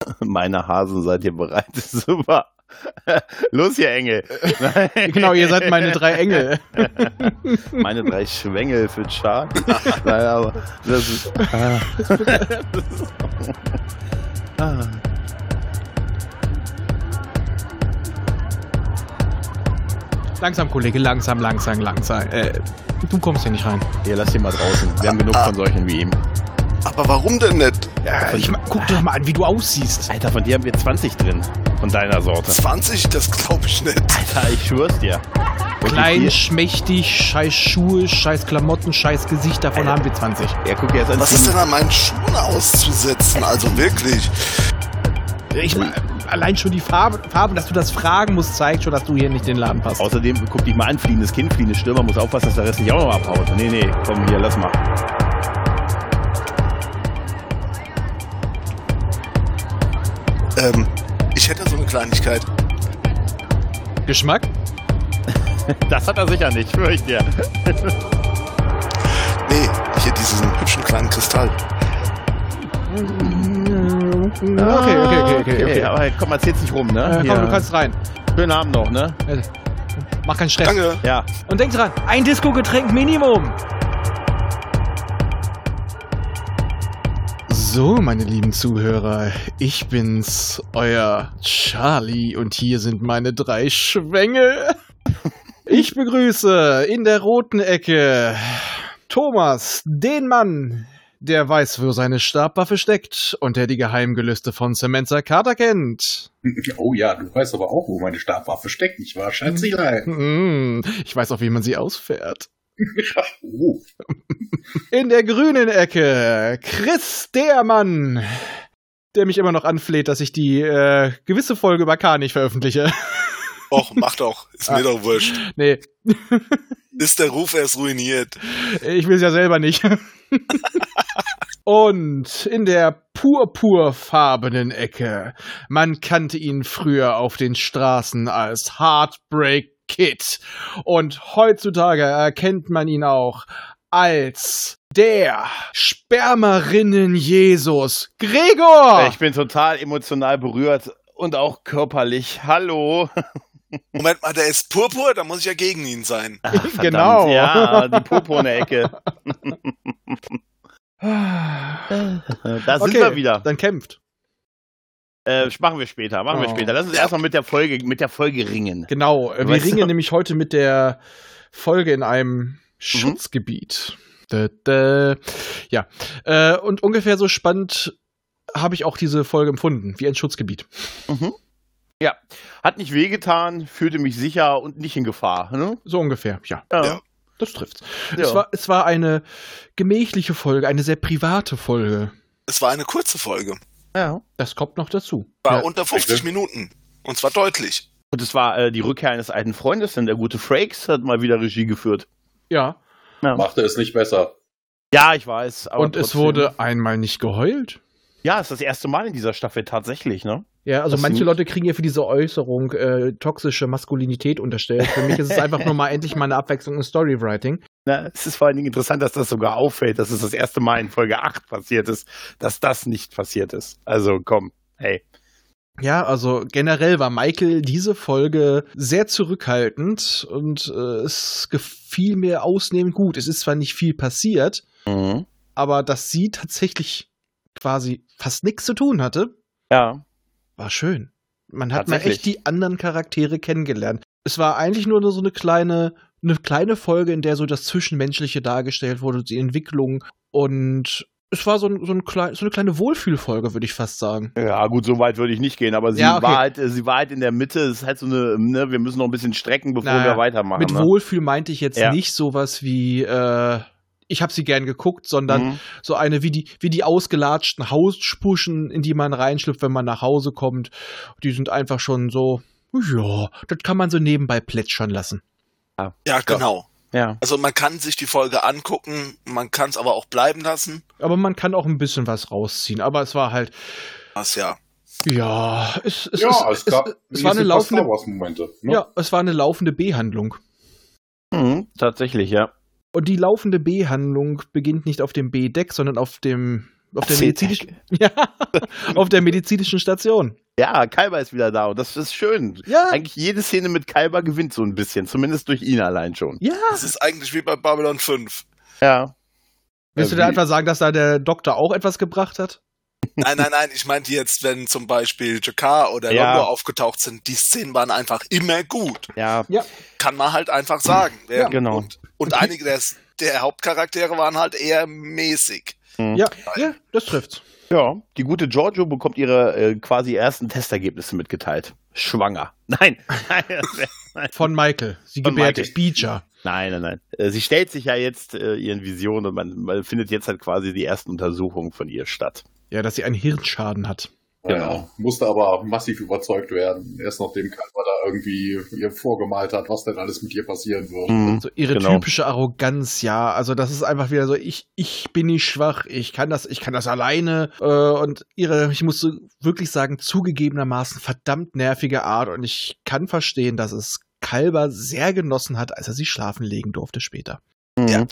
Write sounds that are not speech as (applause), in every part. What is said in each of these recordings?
(laughs) Meine Hasen, seid ihr bereit? (laughs) Super. Los, ihr Engel. (laughs) genau, ihr seid meine drei Engel. meine drei Schwengel für Charlie. Nein, aber das ist. Ah. ah. Langsam, Kollege, langsam, langsam, langsam. Äh, du kommst hier nicht rein. Hier, lass ihn mal draußen. Wir haben genug von solchen wie ihm. Aber warum denn nicht? Ja, ich, guck doch mal an, wie du aussiehst. Alter, von dir haben wir 20 drin. Von deiner Sorte. 20? Das glaube ich nicht. Alter, ich schwör's dir. Klein, schmächtig, scheiß Schuhe, scheiß Klamotten, scheiß Gesicht, davon Alter. haben wir 20. Ja, guck jetzt an. Was ist denn an meinen Schuhen auszusetzen? Also wirklich. Ich, allein schon die Farbe, Farbe, dass du das fragen musst, zeigt schon, dass du hier nicht in den Laden passt. Außerdem, guck dich mal an, fliehendes Kind, fliehendes Stürmer, muss aufpassen, dass der Rest nicht auch noch abhaut. Nee, nee, komm hier, lass mal. Ähm, ich hätte so eine Kleinigkeit. Geschmack? (laughs) das hat er sicher nicht, fürchte dir. (laughs) nee, hier diesen hübschen kleinen Kristall. Okay, okay, okay, okay. okay. Aber komm, erzähl's nicht rum, ne? Äh, komm, du kannst rein. Schönen Abend noch, ne? Mach keinen Stress. Danke. Ja. Und denk dran, ein Disco-Getränk Minimum. So, meine lieben Zuhörer, ich bin's, euer Charlie, und hier sind meine drei Schwänge. Ich begrüße in der roten Ecke Thomas, den Mann, der weiß, wo seine Stabwaffe steckt und der die Geheimgelüste von Samantha Carter kennt. Oh ja, du weißt aber auch, wo meine Stabwaffe steckt, nicht wahr, Schätzelein? Mm, ich weiß auch, wie man sie ausfährt. (laughs) In der grünen Ecke Chris der Mann, der mich immer noch anfleht, dass ich die äh, gewisse Folge über K nicht veröffentliche. (laughs) Och, mach doch. Ist mir ah. doch wurscht. Nee. (laughs) Ist der Ruf erst ruiniert. Ich will es ja selber nicht. Und in der purpurfarbenen Ecke. Man kannte ihn früher auf den Straßen als Heartbreak Kid. Und heutzutage erkennt man ihn auch als der Spermarinnen Jesus Gregor. Ich bin total emotional berührt und auch körperlich. Hallo. Moment mal, der ist purpur, da muss ich ja gegen ihn sein. Ach, genau. Ja, die purpurne Ecke. (laughs) da sind okay, wir wieder. Dann kämpft. Äh, machen wir später, machen oh. wir später. Lass uns erstmal mit der Folge, mit der Folge ringen. Genau, wir weißt ringen du? nämlich heute mit der Folge in einem mhm. Schutzgebiet. Da, da. Ja, äh, und ungefähr so spannend habe ich auch diese Folge empfunden, wie ein Schutzgebiet. Mhm. Ja, hat nicht wehgetan, fühlte mich sicher und nicht in Gefahr. Ne? So ungefähr, ja. ja. Das trifft's. Ja. Es, war, es war eine gemächliche Folge, eine sehr private Folge. Es war eine kurze Folge. Ja. Das kommt noch dazu. War ja. unter 50 Minuten. Und zwar deutlich. Und es war äh, die Rückkehr eines alten Freundes, denn der gute Frakes hat mal wieder Regie geführt. Ja. ja. Machte es nicht besser. Ja, ich weiß. Und trotzdem. es wurde einmal nicht geheult. Ja, ist das erste Mal in dieser Staffel tatsächlich, ne? Ja, also das manche Leute kriegen ja für diese Äußerung äh, toxische Maskulinität unterstellt. Für mich ist es einfach nur mal endlich mal eine Abwechslung im Storywriting. Na, es ist vor allen Dingen interessant, dass das sogar auffällt, dass es das erste Mal in Folge 8 passiert ist, dass das nicht passiert ist. Also komm, hey. Ja, also generell war Michael diese Folge sehr zurückhaltend und äh, es gefiel mir ausnehmend gut. Es ist zwar nicht viel passiert, mhm. aber dass sie tatsächlich quasi fast nichts zu tun hatte. Ja war schön. Man hat mal echt die anderen Charaktere kennengelernt. Es war eigentlich nur so eine kleine, eine kleine Folge, in der so das Zwischenmenschliche dargestellt wurde, die Entwicklung und es war so, ein, so, ein klein, so, eine kleine Wohlfühlfolge, würde ich fast sagen. Ja, gut, so weit würde ich nicht gehen, aber sie, ja, okay. war halt, sie war halt in der Mitte. Es ist halt so eine, ne, wir müssen noch ein bisschen strecken, bevor naja, wir weitermachen. Mit ne? Wohlfühl meinte ich jetzt ja. nicht sowas wie, äh, ich habe sie gern geguckt, sondern mhm. so eine wie die wie die ausgelatschten Hauspuschen, in die man reinschlüpft, wenn man nach Hause kommt. Die sind einfach schon so, ja, das kann man so nebenbei plätschern lassen. Ja, ja genau. Ja. Also man kann sich die Folge angucken, man kann es aber auch bleiben lassen. Aber man kann auch ein bisschen was rausziehen. Aber es war halt. Was ja. Ja, es, es, ja, es, es, gab, es, es war eine laufende. Momente, ne? Ja, es war eine laufende Behandlung. Mhm, tatsächlich, ja. Und die laufende B-Handlung beginnt nicht auf dem B-Deck, sondern auf dem Auf der, medizinischen, (laughs) ja, auf der medizinischen Station. Ja, Kalber ist wieder da und das ist schön. Ja. Eigentlich jede Szene mit Kalber gewinnt so ein bisschen, zumindest durch ihn allein schon. Ja. Das ist eigentlich wie bei Babylon 5. Ja. Willst du da einfach sagen, dass da der Doktor auch etwas gebracht hat? Nein, nein, nein, ich meinte jetzt, wenn zum Beispiel Jakar oder ja. Londo aufgetaucht sind, die Szenen waren einfach immer gut. Ja. ja. Kann man halt einfach sagen. Ja, genau. Und, und einige der, der Hauptcharaktere waren halt eher mäßig. Mhm. Ja, ja, das trifft. Ja, die gute Giorgio bekommt ihre äh, quasi ersten Testergebnisse mitgeteilt. Schwanger. (laughs) Nein. (laughs) Von Michael. Sie Von gebärt Michael. Beecher. Nein, nein, nein. Äh, sie stellt sich ja jetzt äh, ihren Visionen und man, man findet jetzt halt quasi die ersten Untersuchungen von ihr statt. Ja, dass sie einen Hirnschaden hat. Genau. Ja, musste aber massiv überzeugt werden, erst nachdem Kalber da irgendwie ihr vorgemalt hat, was denn alles mit ihr passieren wird. Mhm, so ihre genau. typische Arroganz, ja. Also das ist einfach wieder so, ich, ich bin nicht schwach, ich kann das, ich kann das alleine. Äh, und ihre, ich muss so wirklich sagen, zugegebenermaßen verdammt nervige Art. Und ich kann verstehen, dass es Kalber sehr genossen hat, als er sie schlafen legen durfte später. Mhm. Ja.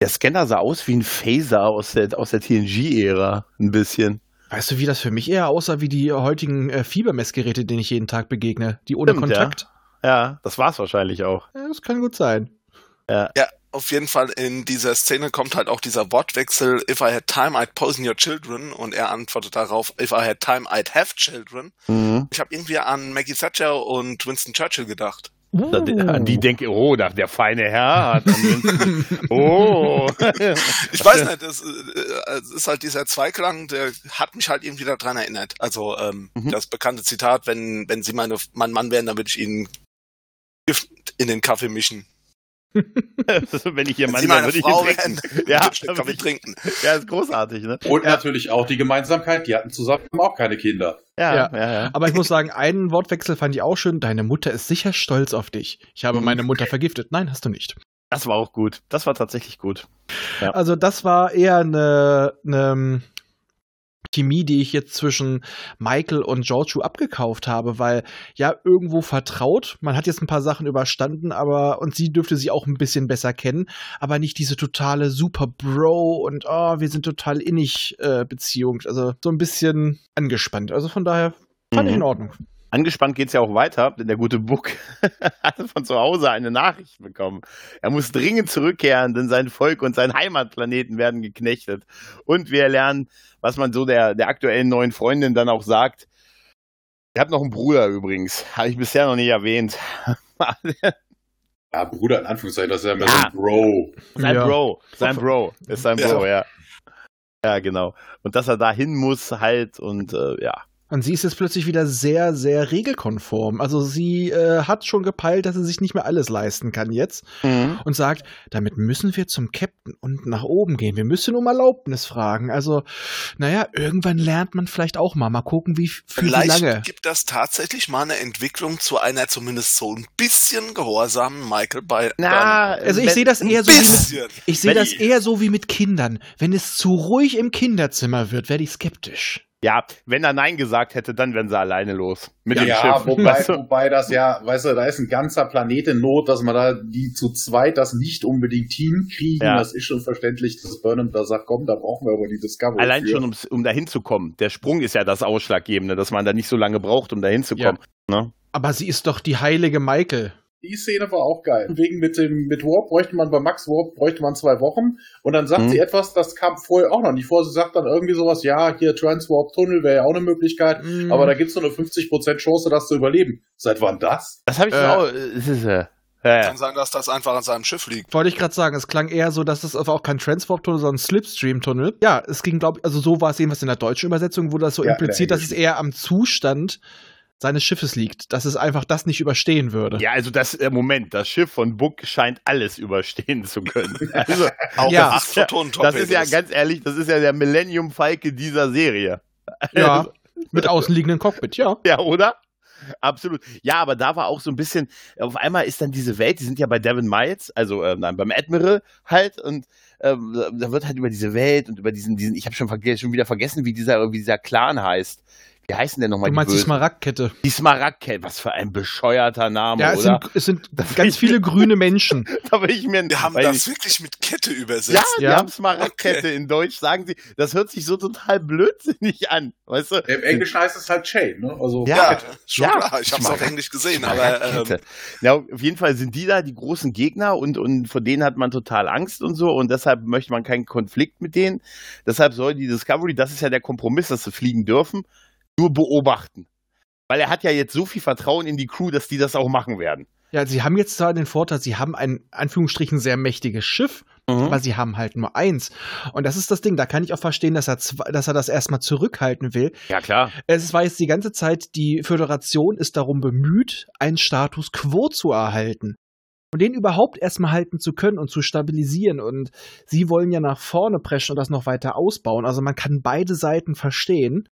Der Scanner sah aus wie ein Phaser aus der, aus der TNG-Ära, ein bisschen. Weißt du, wie das für mich eher aussah wie die heutigen äh, Fiebermessgeräte, denen ich jeden Tag begegne? Die ohne Stimmt, Kontakt? Ja. ja, das war's wahrscheinlich auch. Ja, das kann gut sein. Ja. ja, auf jeden Fall in dieser Szene kommt halt auch dieser Wortwechsel, if I had time, I'd poison your children. Und er antwortet darauf, if I had time, I'd have children. Mhm. Ich habe irgendwie an Maggie Thatcher und Winston Churchill gedacht. Uh. Die denke, oh, nach der feine Herr hat. (laughs) oh. ich weiß nicht, es, äh, ist halt dieser Zweiklang, der hat mich halt irgendwie daran erinnert. Also ähm, mhm. das bekannte Zitat, wenn, wenn Sie meine, mein Mann wären, dann würde ich Ihnen Gift in den Kaffee mischen. (laughs) wenn ich ihr Mann wäre, würde ich ihn trinken. ja, Kaffee trinken. Ja, ist großartig, ne? Und ja. natürlich auch die Gemeinsamkeit, die hatten zusammen auch keine Kinder. Ja, ja, ja, ja. Aber ich muss sagen, einen Wortwechsel fand ich auch schön. Deine Mutter ist sicher stolz auf dich. Ich habe meine Mutter vergiftet. Nein, hast du nicht. Das war auch gut. Das war tatsächlich gut. Ja. Also das war eher eine, eine Chemie, die ich jetzt zwischen Michael und Giorgio abgekauft habe, weil ja irgendwo vertraut. Man hat jetzt ein paar Sachen überstanden, aber und sie dürfte sie auch ein bisschen besser kennen, aber nicht diese totale Super Bro und oh, wir sind total innig äh, Beziehung. Also so ein bisschen angespannt. Also von daher fand mhm. ich in Ordnung. Angespannt geht es ja auch weiter, denn der gute Buck (laughs) hat von zu Hause eine Nachricht bekommen. Er muss dringend zurückkehren, denn sein Volk und sein Heimatplaneten werden geknechtet. Und wir lernen, was man so der, der aktuellen neuen Freundin dann auch sagt. Ich habe noch einen Bruder übrigens, habe ich bisher noch nicht erwähnt. (laughs) ja, Bruder in Anführungszeichen, das ist ja mehr ja. sein Bro. Sein ja. Bro, sein Bro, ist sein Bro, ja. ja. genau. Und dass er da hin muss halt und äh, ja. Und sie ist jetzt plötzlich wieder sehr, sehr regelkonform. Also sie äh, hat schon gepeilt, dass sie sich nicht mehr alles leisten kann jetzt mhm. und sagt, damit müssen wir zum Captain und nach oben gehen. Wir müssen um Erlaubnis fragen. Also, naja, irgendwann lernt man vielleicht auch mal. Mal gucken, wie, für vielleicht wie lange. gibt das tatsächlich mal eine Entwicklung zu einer zumindest so ein bisschen gehorsamen Michael bei. Na, also ich sehe das eher so wie mit, ich sehe das eher so wie mit Kindern. Wenn es zu ruhig im Kinderzimmer wird, werde ich skeptisch. Ja, wenn er Nein gesagt hätte, dann wären sie alleine los. Mit ja, dem Schiff. Wobei, (laughs) weißt du? wobei das ja, weißt du, da ist ein ganzer Planet in Not, dass man da die zu zweit das nicht unbedingt hinkriegen. Ja. Das ist schon verständlich, dass Burnham da sagt, komm, da brauchen wir aber die Discovery. Allein für. schon, um, um da hinzukommen. Der Sprung ist ja das Ausschlaggebende, dass man da nicht so lange braucht, um da hinzukommen. Ja. Ne? Aber sie ist doch die heilige Michael. Die Szene war auch geil. Wegen mit dem mit Warp bräuchte man bei Max Warp bräuchte man zwei Wochen und dann sagt mhm. sie etwas, das kam vorher auch noch nicht vor. Sie sagt dann irgendwie sowas, ja, hier Transwarp Tunnel wäre ja auch eine Möglichkeit, mhm. aber da gibt's nur eine 50% Chance, das zu überleben. Seit wann das? Das habe ich äh, auch. Es ist, äh, ja. Kann sein, dass das einfach an seinem Schiff liegt. Wollte ich gerade sagen, es klang eher so, dass es auch kein Transwarp-Tunnel, sondern Slipstream-Tunnel. Ja, es ging, glaube ich, also so war es jedenfalls in der deutschen Übersetzung, wo das so ja, impliziert, dass es eher am Zustand seines Schiffes liegt, dass es einfach das nicht überstehen würde. Ja, also das äh, Moment, das Schiff von Book scheint alles überstehen zu können. (laughs) Also auch ja, das, ist ja, das ist ja ganz ehrlich, das ist ja der Millennium Falke dieser Serie. Ja, mit außenliegenden Cockpit, ja. Ja, oder? Absolut. Ja, aber da war auch so ein bisschen, auf einmal ist dann diese Welt, die sind ja bei Devin Miles, also äh, nein, beim Admiral halt und ähm, da wird halt über diese Welt und über diesen, diesen ich habe schon, schon wieder vergessen, wie dieser, wie dieser Clan heißt Wie heißen denn nochmal Du die meinst die Bösen? Smaragdkette. Die Smaragdkette, was für ein bescheuerter Name, Ja, es oder? sind, es sind Das ganz viele grüne Menschen. (laughs) da will ich mir Wir haben das ich- wirklich mit Kette übersetzt. Ja, die Ja. haben Smaragdkette in Deutsch, sagen sie. Das hört sich so total blödsinnig an, weißt du? Im Englischen heißt es halt Chain, ne? Also Ja. Ja, schon Ja, klar. Ich habe es auf Englisch gesehen, aber ähm, ja, auf jeden Fall sind die da die großen Gegner und, und vor denen hat man total Angst und so und deshalb möchte man keinen Konflikt mit denen. Deshalb soll die Discovery, das ist ja der Kompromiss, dass sie fliegen dürfen, nur beobachten. Weil er hat ja jetzt so viel Vertrauen in die Crew, dass die das auch machen werden. Ja, sie haben jetzt zwar den Vorteil, sie haben ein, Anführungsstrichen, sehr mächtiges Schiff, aber sie haben halt nur eins. Und das ist das Ding, da kann ich auch verstehen, dass er, dass er das erstmal zurückhalten will. Ja, klar. Es war jetzt die ganze Zeit, die Föderation ist darum bemüht, einen Status quo zu erhalten. Und den überhaupt erstmal halten zu können und zu stabilisieren. Und sie wollen ja nach vorne preschen und das noch weiter ausbauen. Also man kann beide Seiten verstehen.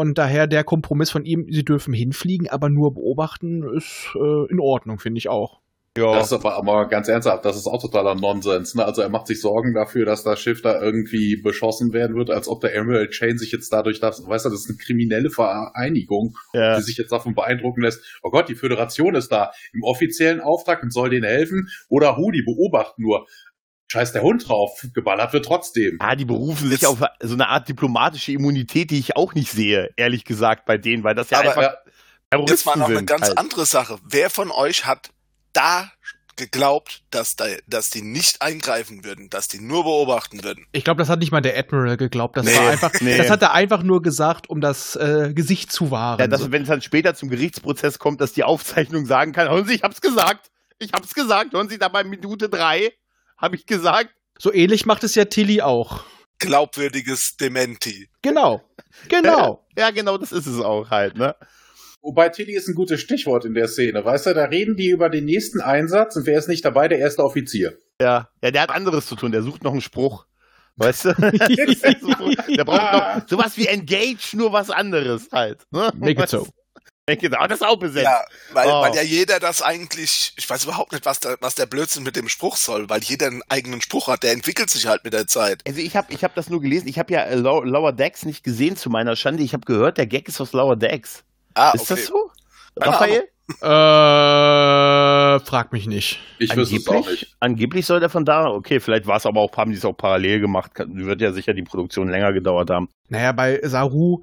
Und daher der Kompromiss von ihm, sie dürfen hinfliegen, aber nur beobachten, ist äh, in Ordnung, finde ich auch. Ja. Das ist aber, aber ganz ernsthaft, das ist auch totaler Nonsens. Ne? Also er macht sich Sorgen dafür, dass das Schiff da irgendwie beschossen werden wird, als ob der Emerald Chain sich jetzt dadurch, das, weißt du, das ist eine kriminelle Vereinigung, ja. die sich jetzt davon beeindrucken lässt, oh Gott, die Föderation ist da im offiziellen Auftrag und soll denen helfen. Oder Hu, die beobachten nur. Scheiß der Hund drauf, geballert wird trotzdem. Ah, die berufen sich auf so eine Art diplomatische Immunität, die ich auch nicht sehe, ehrlich gesagt, bei denen, weil das ja Aber, einfach Ja, Terroristen jetzt mal noch eine ganz halt. andere Sache. Wer von euch hat da geglaubt, dass, da, dass die nicht eingreifen würden, dass die nur beobachten würden? Ich glaube, das hat nicht mal der Admiral geglaubt. Das Nee, war einfach, nee. das hat er einfach nur gesagt, um das äh, Gesicht zu wahren. Ja, dass, wenn es dann später zum Gerichtsprozess kommt, dass die Aufzeichnung sagen kann, hören Sie, ich hab's gesagt, ich hab's gesagt, hören Sie da bei Minute drei, habe ich gesagt. so ähnlich macht es ja Tilly auch. Glaubwürdiges Dementi. Genau. Genau. (laughs) Ja, genau, das ist es auch halt, ne? Wobei Tilly ist ein gutes Stichwort in der Szene. Weißt du, da reden die über den nächsten Einsatz und wer ist nicht dabei? Der erste Offizier. Ja. Ja, der hat anderes zu tun, der sucht noch einen Spruch. Weißt du? (laughs) der braucht noch (laughs) sowas wie Engage, nur was anderes halt. Ne? Make it so. Aber das ist auch besetzt. Ja, weil, Oh. weil ja jeder das eigentlich, ich weiß überhaupt nicht, was, da, was der Blödsinn mit dem Spruch soll, weil jeder einen eigenen Spruch hat, der entwickelt sich halt mit der Zeit. Also ich habe ich hab das nur gelesen, ich habe ja äh, Low- Lower Decks nicht gesehen zu meiner Schande. Ich habe gehört, der Gag ist aus Lower Decks. Ah, Ist das so? Keine Raphael? Äh, frag mich nicht. Ich wüsste es auch Angeblich, nicht. angeblich soll der von da, okay, vielleicht war es aber auch, haben die es auch parallel gemacht. Wird ja sicher die Produktion länger gedauert haben. Naja, bei Saru,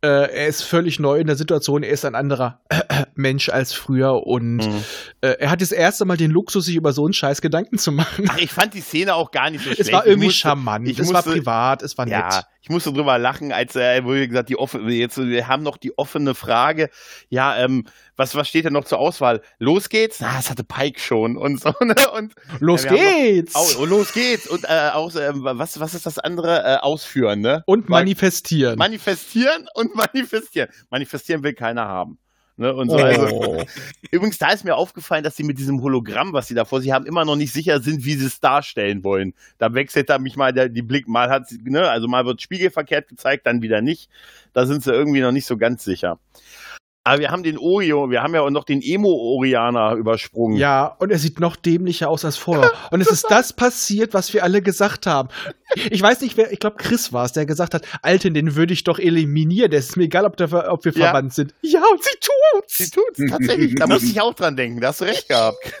äh, er ist völlig neu in der Situation, er ist ein anderer (clears throat) Mensch als früher und Mhm. äh, er hat das erste Mal den Luxus, sich über so einen Scheiß Gedanken zu machen. Ach, ich fand die Szene auch gar nicht so schlecht. es war irgendwie musste- charmant, es war musste- privat, es war nett. Ja, ich musste drüber lachen, als er wurde gesagt, die offen, jetzt wir haben noch die offene Frage. Ja, ähm, was was steht denn noch zur Auswahl? Los geht's? Na, das hatte Pike schon und so ne? und Los Ja, geht's! oh, los geht's und äh, auch ähm, was was ist das andere äh, ausführen, ne? und manifestieren. Manifestieren und (laughs) manifestieren. Manifestieren will keiner haben. Ne? Und so, Oh. also, übrigens, da ist mir aufgefallen, dass sie mit diesem Hologramm, was sie da vor sich haben, immer noch nicht sicher sind, wie sie es darstellen wollen. Da wechselt da mich mal der, die Blick, mal hat sie, ne, also mal wird spiegelverkehrt gezeigt, dann wieder nicht. Da sind sie irgendwie noch nicht so ganz sicher. Aber wir haben den Oreo, wir haben ja auch noch den Emo-Orianer übersprungen. Ja, und er sieht noch dämlicher aus als vorher. Und es ist das passiert, was wir alle gesagt haben. Ich weiß nicht, wer, ich glaube, Chris war es, der gesagt hat, Alten, den würde ich doch eliminieren. Das ist mir egal, ob, der, ob wir Ja. verwandt sind. Ja, und sie tut's. Sie tut's, tatsächlich. Da muss ich auch dran denken, da hast du recht gehabt. (laughs)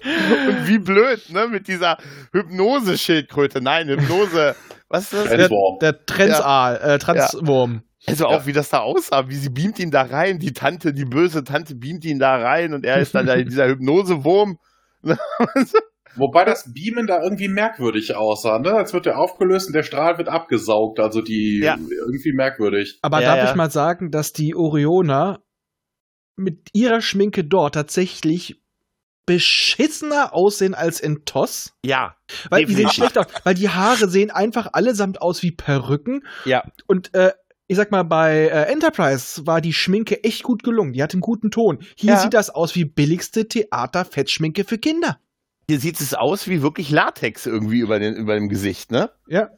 Und wie blöd, ne, mit dieser Hypnose-Schildkröte. Nein, Hypnose. Was ist das? Der, der Transaal, äh, Transwurm. Also auch, wie das da aussah, wie sie beamt ihn da rein, die Tante, die böse Tante beamt ihn da rein und er ist dann da dieser (laughs) Hypnosewurm. (laughs) Wobei das Beamen da irgendwie merkwürdig aussah, ne? Als wird der aufgelöst und der Strahl wird abgesaugt. Also die Ja. irgendwie merkwürdig. Aber Ja, darf ja. ich mal sagen, dass die Orioner mit ihrer Schminke dort tatsächlich beschissener aussehen als in Toss? Ja, Weil die sehen schlecht aus. Weil die Haare sehen einfach allesamt aus wie Perücken. ja. Und äh, ich sag mal, bei äh, Enterprise war die Schminke echt gut gelungen. Die hat einen guten Ton. Hier Ja. sieht das aus wie billigste Theater-Fettschminke für Kinder. Hier sieht es aus wie wirklich Latex irgendwie über, den, über dem Gesicht, ne? Ja.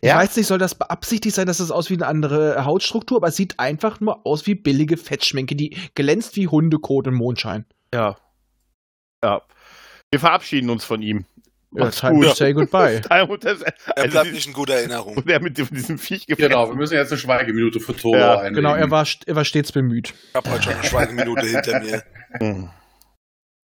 Ich Ja. weiß nicht, soll das beabsichtigt sein, dass es aus wie eine andere Hautstruktur, aber es sieht einfach nur aus wie billige Fettschminke, die glänzt wie Hundekot im Mondschein. Ja. Ja. Wir verabschieden uns von ihm. Ja, (laughs) time to say goodbye. er bleibt nicht in guter Erinnerung. (laughs) Und er mit diesem Viech gefressen. Genau, wir müssen jetzt eine Schweigeminute für Toro ja, einlegen. Genau, er war, er war stets bemüht. Ich habe heute schon eine Schweigeminute hinter mir. Hm. (laughs)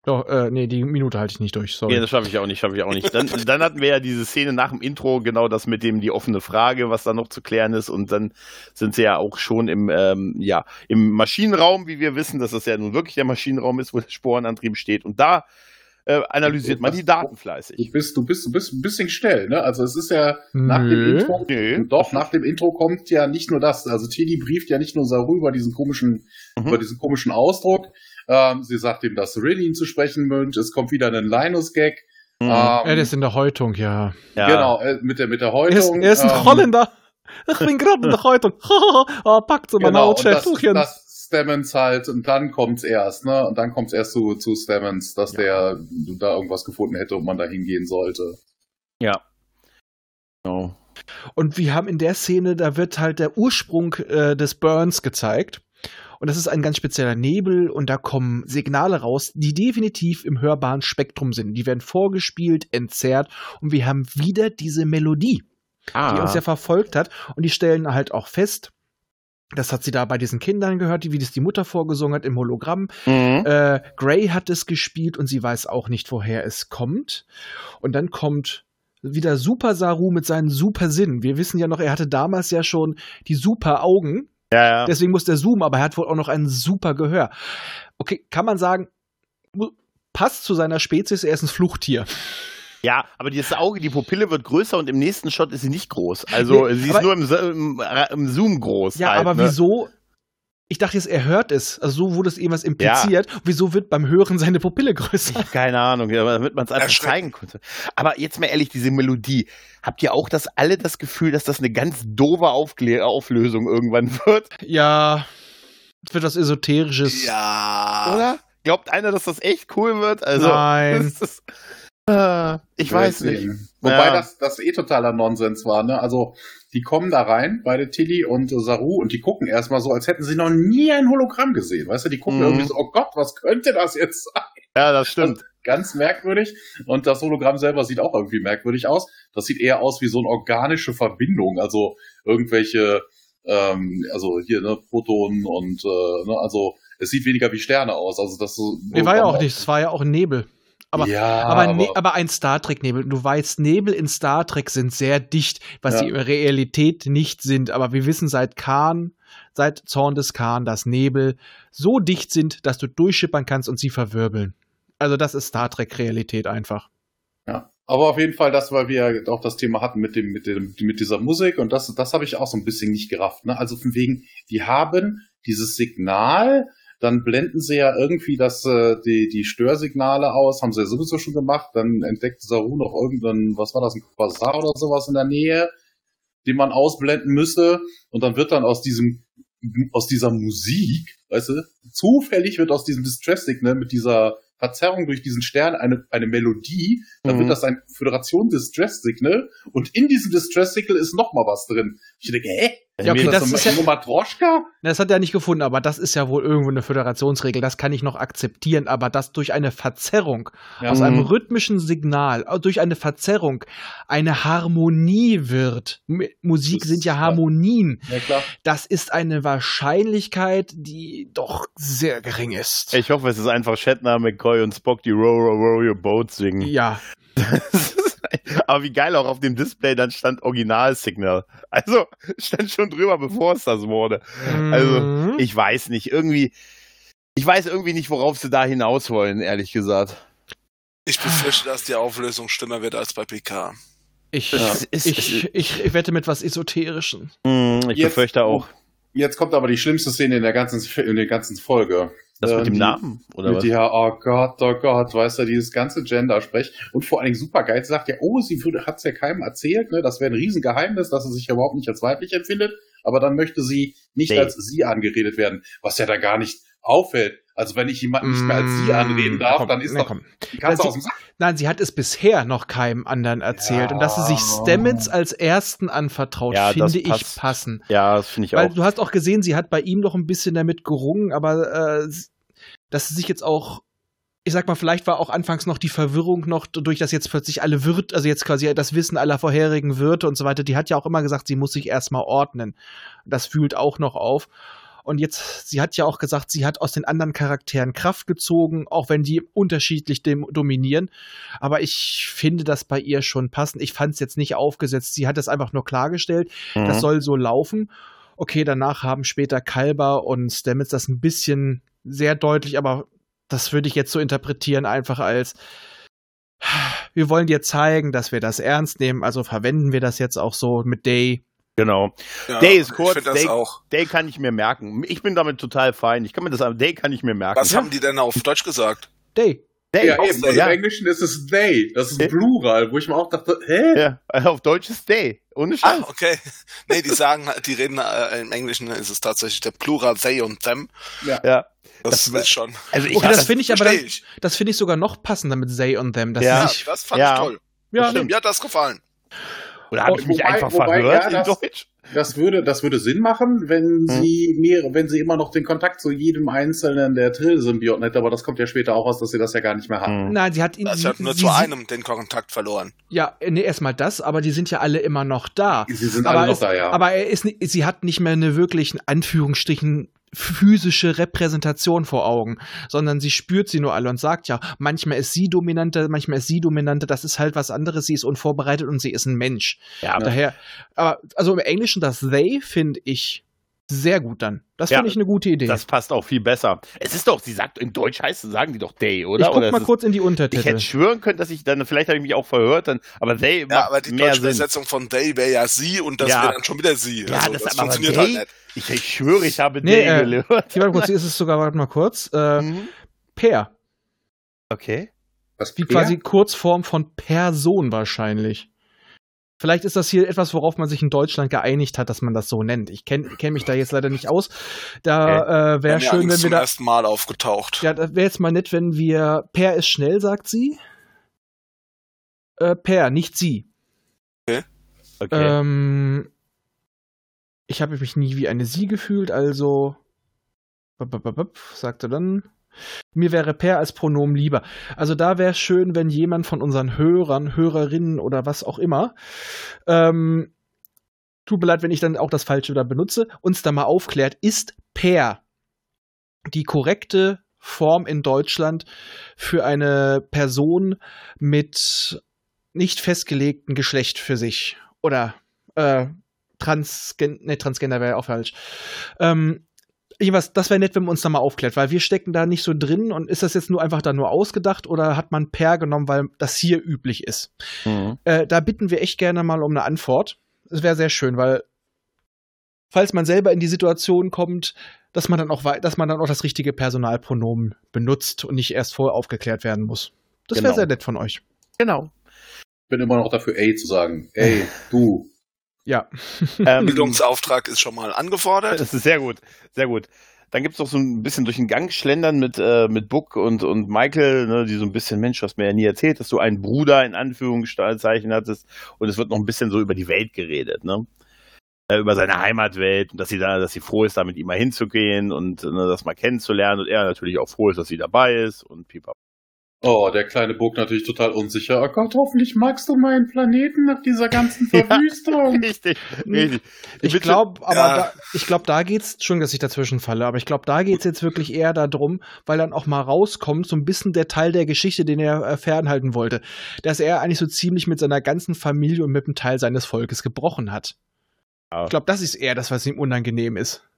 Doch, äh, nee, die Minute halte ich nicht durch, sorry. Nee, das schaffe ich auch nicht, schaffe ich auch nicht. Dann, dann hatten wir ja diese Szene nach dem Intro, genau das mit dem, die offene Frage, was da noch zu klären ist. Und dann sind sie ja auch schon im, ähm, ja, im Maschinenraum, wie wir wissen, dass das ja nun wirklich der Maschinenraum ist, wo der Sporenantrieb steht. Und da äh, analysiert man die Daten fleißig. Du bist, du bist, du bist ein bisschen schnell, ne? Also es ist ja nach Nö. dem Intro, Nö. doch, nach dem Intro kommt ja nicht nur das. Also Tilly brieft ja nicht nur Saru über diesen komischen, mhm. über diesen komischen Ausdruck, ähm, sie sagt ihm, dass Rillian zu sprechen wünscht. Es kommt wieder ein Linus-Gag. Mhm. Ähm, er ist in der Häutung, ja. ja. Genau, äh, mit der, mit der Häutung. Er ist, er ist ein ähm, Holländer. Ich bin gerade in der (laughs) Häutung. (laughs) oh, packt so genau, mein Hautschäfchen. Das, das Stammens halt, und dann kommt's erst, ne? Und dann kommt's erst zu, zu Stammens, dass ja. der da irgendwas gefunden hätte und man da hingehen sollte. Ja. Genau. Und wir haben in der Szene, da wird halt der Ursprung äh, des Burns gezeigt. Und das ist ein ganz spezieller Nebel und da kommen Signale raus, die definitiv im hörbaren Spektrum sind. Die werden vorgespielt, entzerrt und wir haben wieder diese Melodie, ah. die uns ja verfolgt hat. Und die stellen halt auch fest, das hat sie da bei diesen Kindern gehört, wie das die Mutter vorgesungen hat im Hologramm. Mhm. Äh, Gray hat es gespielt und sie weiß auch nicht, woher es kommt. Und dann kommt wieder Super Saru mit seinen super Sinn. Wir wissen ja noch, er hatte damals ja schon die super Augen. Ja, ja. Deswegen muss der zoomen, aber er hat wohl auch noch ein super Gehör. Okay, kann man sagen, passt zu seiner Spezies, er ist ein Fluchttier. Ja, aber dieses Auge, die Pupille wird größer und im nächsten Shot ist sie nicht groß. Also nee, sie ist nur im, im, im, Zoom groß. Ja, halt, aber ne? wieso ich dachte jetzt, er hört es. Also so wurde es irgendwas impliziert. Ja. Wieso wird beim Hören seine Pupille größer? Keine Ahnung, damit man es einfach zeigen konnte. Aber jetzt mal ehrlich, diese Melodie. Habt ihr auch das alle das Gefühl, dass das eine ganz doofe Aufklä Auflösung irgendwann (laughs) wird? Ja. Wird was Esoterisches. Ja. Oder? Glaubt einer, dass das echt cool wird? Also, Nein. (laughs) Ist, äh, ich weiß nicht. Wobei ja. das, das eh totaler Nonsens war, ne? Also, die kommen da rein, beide Tilly und Saru, und die gucken erstmal so, als hätten sie noch nie ein Hologramm gesehen. Weißt du, die gucken mhm. irgendwie so, oh Gott, was könnte das jetzt sein? Ja, das stimmt. ganz merkwürdig. Und das Hologramm selber sieht auch irgendwie merkwürdig aus. Das sieht eher aus wie so eine organische Verbindung, also irgendwelche, ähm, also hier, ne, Protonen und, äh, ne, also es sieht weniger wie Sterne aus. Also das so. Nee, war ja auch nicht, es war ja auch ein Nebel. Aber, ja, aber, aber, ne, aber, ein Star Trek-Nebel. Du weißt, Nebel in Star Trek sind sehr dicht, was ja. sie in Realität nicht sind. Aber wir wissen seit Khan, seit Zorn des Khan, dass Nebel so dicht sind, dass du durchschippern kannst und sie verwirbeln. Also das ist Star Trek-Realität einfach. Ja. Aber auf jeden Fall das, weil wir auch das Thema hatten mit dem, mit dem, mit dieser Musik und das, das habe ich auch so ein bisschen nicht gerafft. Ne? Also von wegen, die haben dieses Signal, dann blenden sie ja irgendwie das, äh, die, die Störsignale aus, haben sie ja sowieso schon gemacht. Dann entdeckt Saru noch irgendeinen, was war das, ein Quasar oder sowas in der Nähe, den man ausblenden müsse. Und dann wird dann aus diesem, aus dieser Musik, weißt du, zufällig wird aus diesem Distress-Signal mit dieser Verzerrung durch diesen Stern eine, eine Melodie, dann mhm. wird das ein Föderation Distress Signal und in diesem Distress Signal ist noch mal was drin. Ich denke, hä? Ja, okay, das, das ist ja Matroschka? Das hat er nicht gefunden, aber das ist ja wohl irgendwo eine Föderationsregel. Das kann ich noch akzeptieren, aber dass durch eine Verzerrung ja. aus einem mhm. rhythmischen Signal, durch eine Verzerrung eine Harmonie wird. Musik sind ja Harmonien. Ja, klar. Das ist eine Wahrscheinlichkeit, die doch sehr gering ist. Ich hoffe, es ist einfach Shatner, McCoy und Spock, die Row, Row, Row Your Boat singen. Ja. (laughs) (laughs) Aber wie geil auch auf dem Display dann stand Original-Signal. Also stand schon drüber, bevor es das wurde. Also mhm. ich weiß nicht, irgendwie, ich weiß irgendwie nicht, worauf sie da hinaus wollen, ehrlich gesagt. Ich befürchte, dass die Auflösung schlimmer wird als bei PK. Ich, ja. ich, ich, ich, wette mit was Esoterischen. Mhm, ich Jetzt, befürchte auch. Jetzt kommt aber die schlimmste Szene in der ganzen, in der ganzen Folge. Das mit dem die, Namen, oder mit was? Ja, oh Gott, oh Gott, weißt du, dieses ganze Gender-Sprech. Und vor allen Dingen super geil. Sie sagt ja, oh, sie hat es ja keinem erzählt, ne? Das wäre ein Riesengeheimnis, dass sie sich ja überhaupt nicht als weiblich empfindet. Aber dann möchte sie nicht nee. als sie angeredet werden, was ja da gar nicht auffällt. Also wenn ich jemanden nicht mehr als sie mm, anreden darf, komm, dann ist nee, doch die Katze aus dem Sack. Nein, sie hat es bisher noch keinem anderen erzählt. Ja. Und dass sie sich Stamets als ersten anvertraut, ja, finde ich passen. Ja, das finde ich Weil auch. du hast auch gesehen, sie hat bei ihm noch ein bisschen damit gerungen, aber äh, dass sie sich jetzt auch ich sag mal, vielleicht war auch anfangs noch die Verwirrung noch durch das jetzt plötzlich alle Wirt, also jetzt quasi das Wissen aller vorherigen Wirte und so weiter. Die hat ja auch immer gesagt, sie muss sich erstmal ordnen. Das fühlt auch noch auf. Und jetzt, sie hat ja auch gesagt, sie hat aus den anderen Charakteren Kraft gezogen, auch wenn die unterschiedlich dominieren. Aber ich finde das bei ihr schon passend. Ich fand es jetzt nicht aufgesetzt. Sie hat es einfach nur klargestellt. Mhm. Das soll so laufen. Okay, danach haben später Kalber und Stamets das ein bisschen sehr deutlich, aber das würde ich jetzt so interpretieren, einfach als wir wollen dir zeigen, dass wir das ernst nehmen, also verwenden wir das jetzt auch so mit Day. Genau. Ja, Day ist kurz, Day, Day, kann ich mir merken. Ich bin damit total fein. Ich kann mir das Day kann ich mir merken. Was ja. haben die denn auf Deutsch gesagt? Day. Day. Ja, eben. Ja. Im Englischen ist es they. Das ist Plural, wo ich mir auch dachte, hä? Ja, auf Deutsch ist they. Ohne Scheiß. Ah, okay. Nee, die sagen, die reden äh, im Englischen ist es tatsächlich der Plural they und them. Ja. ja. Das, das ist schon. Also ich, okay, das, das finde ich aber dann, das finde ich sogar noch passender mit they und them. Das ja, nicht, das fand ja. ich toll. Ja, Stimmt. Mir hat das gefallen. Oder habe ich mich wobei, einfach wobei, verhört ja, das, in Deutsch? Das würde, das würde Sinn machen, wenn hm. sie mehr, wenn sie immer noch den Kontakt zu jedem einzelnen der Trill-Symbioten hätte, aber das kommt ja später auch aus, dass sie das ja gar nicht mehr haben. Hm. Nein, sie hat ihn. Sie hat nur sie, zu einem den Kontakt verloren. Ja, nee, erstmal das, aber die sind ja alle immer noch da. Sie sind aber alle noch da, ja. Aber er ist, sie hat nicht mehr eine wirklichen Anführungsstrichen physische Repräsentation vor Augen, sondern sie spürt sie nur alle und sagt ja, manchmal ist sie dominante, manchmal ist sie dominante, das ist halt was anderes, sie ist unvorbereitet und sie ist ein Mensch. Ja, daher, aber also im Englischen das they finde ich sehr gut dann. Das ja, finde ich eine gute Idee. Das passt auch viel besser. Es ist doch, sie sagt, in Deutsch heißt es, sagen die doch they, oder? Ich guck oder mal kurz in die Untertitel. Ich hätte schwören können, dass ich dann, vielleicht habe ich mich auch verhört, dann, aber they Ja, aber die deutsche Übersetzung von they wäre ja sie und das ja. wäre dann schon wieder sie. Ja, also, das, das funktioniert they, halt nicht. Ich, ich, schwöre, ich habe nee, they äh, gehört. Warte kurz, hier ist es sogar, warte mal kurz, äh, mhm. Per. Okay. Was, Wie quasi Kurzform von Person wahrscheinlich. Vielleicht ist das hier etwas, worauf man sich in Deutschland geeinigt hat, dass man das so nennt. Ich kenne kenn mich da jetzt leider nicht aus. Da äh, wäre schön, wenn wir da. ersten Mal aufgetaucht. Ja, das wäre jetzt mal nett, wenn wir. Per ist schnell, sagt sie. Äh, per, nicht sie. Okay. okay. Ähm, ich habe mich nie wie eine sie gefühlt, also. Sagte dann. Mir wäre Per als Pronomen lieber. Also da wäre es schön, wenn jemand von unseren Hörern, Hörerinnen oder was auch immer, ähm, tut mir leid, wenn ich dann auch das Falsche da benutze, uns da mal aufklärt, ist Per die korrekte Form in Deutschland für eine Person mit nicht festgelegtem Geschlecht für sich oder äh, Transgen ne, Transgender wäre auch falsch. Ähm, irgendwas, das wäre nett, wenn man uns da mal aufklärt, weil wir stecken da nicht so drin und ist das jetzt nur einfach da nur ausgedacht oder hat man Per genommen, weil das hier üblich ist? Mhm. Äh, da bitten wir echt gerne mal um eine Antwort. Es wäre sehr schön, weil falls man selber in die Situation kommt, dass man dann auch, dass man dann auch das richtige Personalpronomen benutzt und nicht erst vorher aufgeklärt werden muss. Das wäre genau. sehr nett von euch. Genau. Ich bin immer noch dafür, ey zu sagen. Ey, du, ja. Ähm, Bildungsauftrag ist schon mal angefordert. Das ist sehr gut, sehr gut. Dann gibt es noch so ein bisschen durch den Gang schlendern mit, äh, mit Book und, und Michael, ne, die so ein bisschen, Mensch, du hast mir ja nie erzählt, dass du einen Bruder in Anführungszeichen hattest. Und es wird noch ein bisschen so über die Welt geredet, ne? Äh, über seine Heimatwelt und dass sie da, dass sie froh ist, da mit ihm mal hinzugehen und ne, das mal kennenzulernen und er natürlich auch froh ist, dass sie dabei ist und pipa. Oh, der kleine Burg natürlich total unsicher. Oh Gott, hoffentlich magst du meinen Planeten nach dieser ganzen (laughs) Verwüstung. ja, richtig, richtig. Ich, ich glaube, aber ja. da, ich glaube, da geht's schon, dass ich dazwischen falle, aber ich glaube, da geht's jetzt wirklich eher darum, weil dann auch mal rauskommt, so ein bisschen der Teil der Geschichte, den er äh, fernhalten wollte, dass er eigentlich so ziemlich mit seiner ganzen Familie und mit einem Teil seines Volkes gebrochen hat. Ja. Ich glaube, das ist eher das, was ihm unangenehm ist.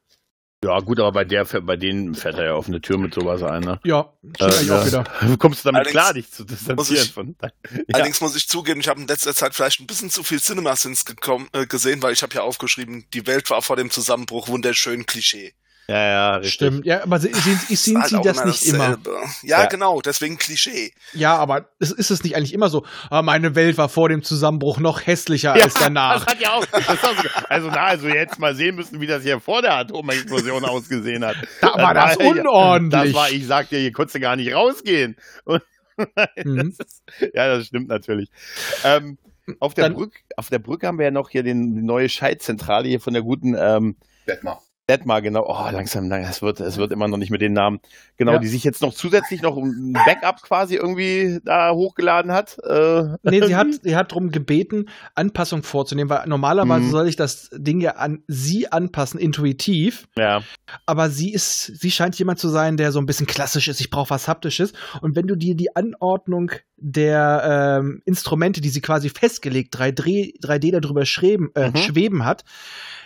Ja, gut, aber bei der, bei denen fährt er ja auf eine Tür mit sowas ein, ne? Ja, äh, ja. auch wieder. (laughs) Kommst du damit allerdings klar, dich zu distanzieren ich, von. Ja. (laughs) Allerdings muss ich zugeben, ich habe in letzter Zeit vielleicht ein bisschen zu viel CinemaSins äh, gesehen, weil ich habe ja aufgeschrieben, die Welt war vor dem Zusammenbruch wunderschön Klischee. Ja, ja, richtig. Stimmt. Ja, aber sind, sind, sind sie das nicht immer? Ja, ja, genau, deswegen Klischee. Ja, aber ist, ist es nicht eigentlich immer so? Ah, meine Welt war vor dem Zusammenbruch noch hässlicher ja, als danach. Das hat ja auch, also, na, also jetzt mal sehen müssen, wie das hier vor der Atomexplosion ausgesehen hat. Da war das, das unordentlich. Das war, ich sag dir, hier konntest du gar nicht rausgehen. (laughs) mhm. das ist, ja, das stimmt natürlich. Ähm, auf der, Brücke, auf der Brücke haben wir ja noch hier den, die neue Scheidzentrale hier von der guten ähm, Detmar. Detmar, genau. Oh, langsam, langsam, es wird, es wird immer noch nicht mit den Namen. Genau, Ja. die sich jetzt noch zusätzlich noch ein Backup quasi irgendwie da hochgeladen hat. Äh, Nee, sie hat, (laughs) sie hat darum gebeten, Anpassung vorzunehmen, weil normalerweise Mhm. soll ich das Ding ja an sie anpassen, intuitiv. ja. Aber sie ist, sie scheint jemand zu sein, der so ein bisschen klassisch ist. Ich brauche was Haptisches. Und wenn du dir die Anordnung der ähm, Instrumente, die sie quasi festgelegt, 3D, 3D darüber schweben, äh, Mhm. schweben hat,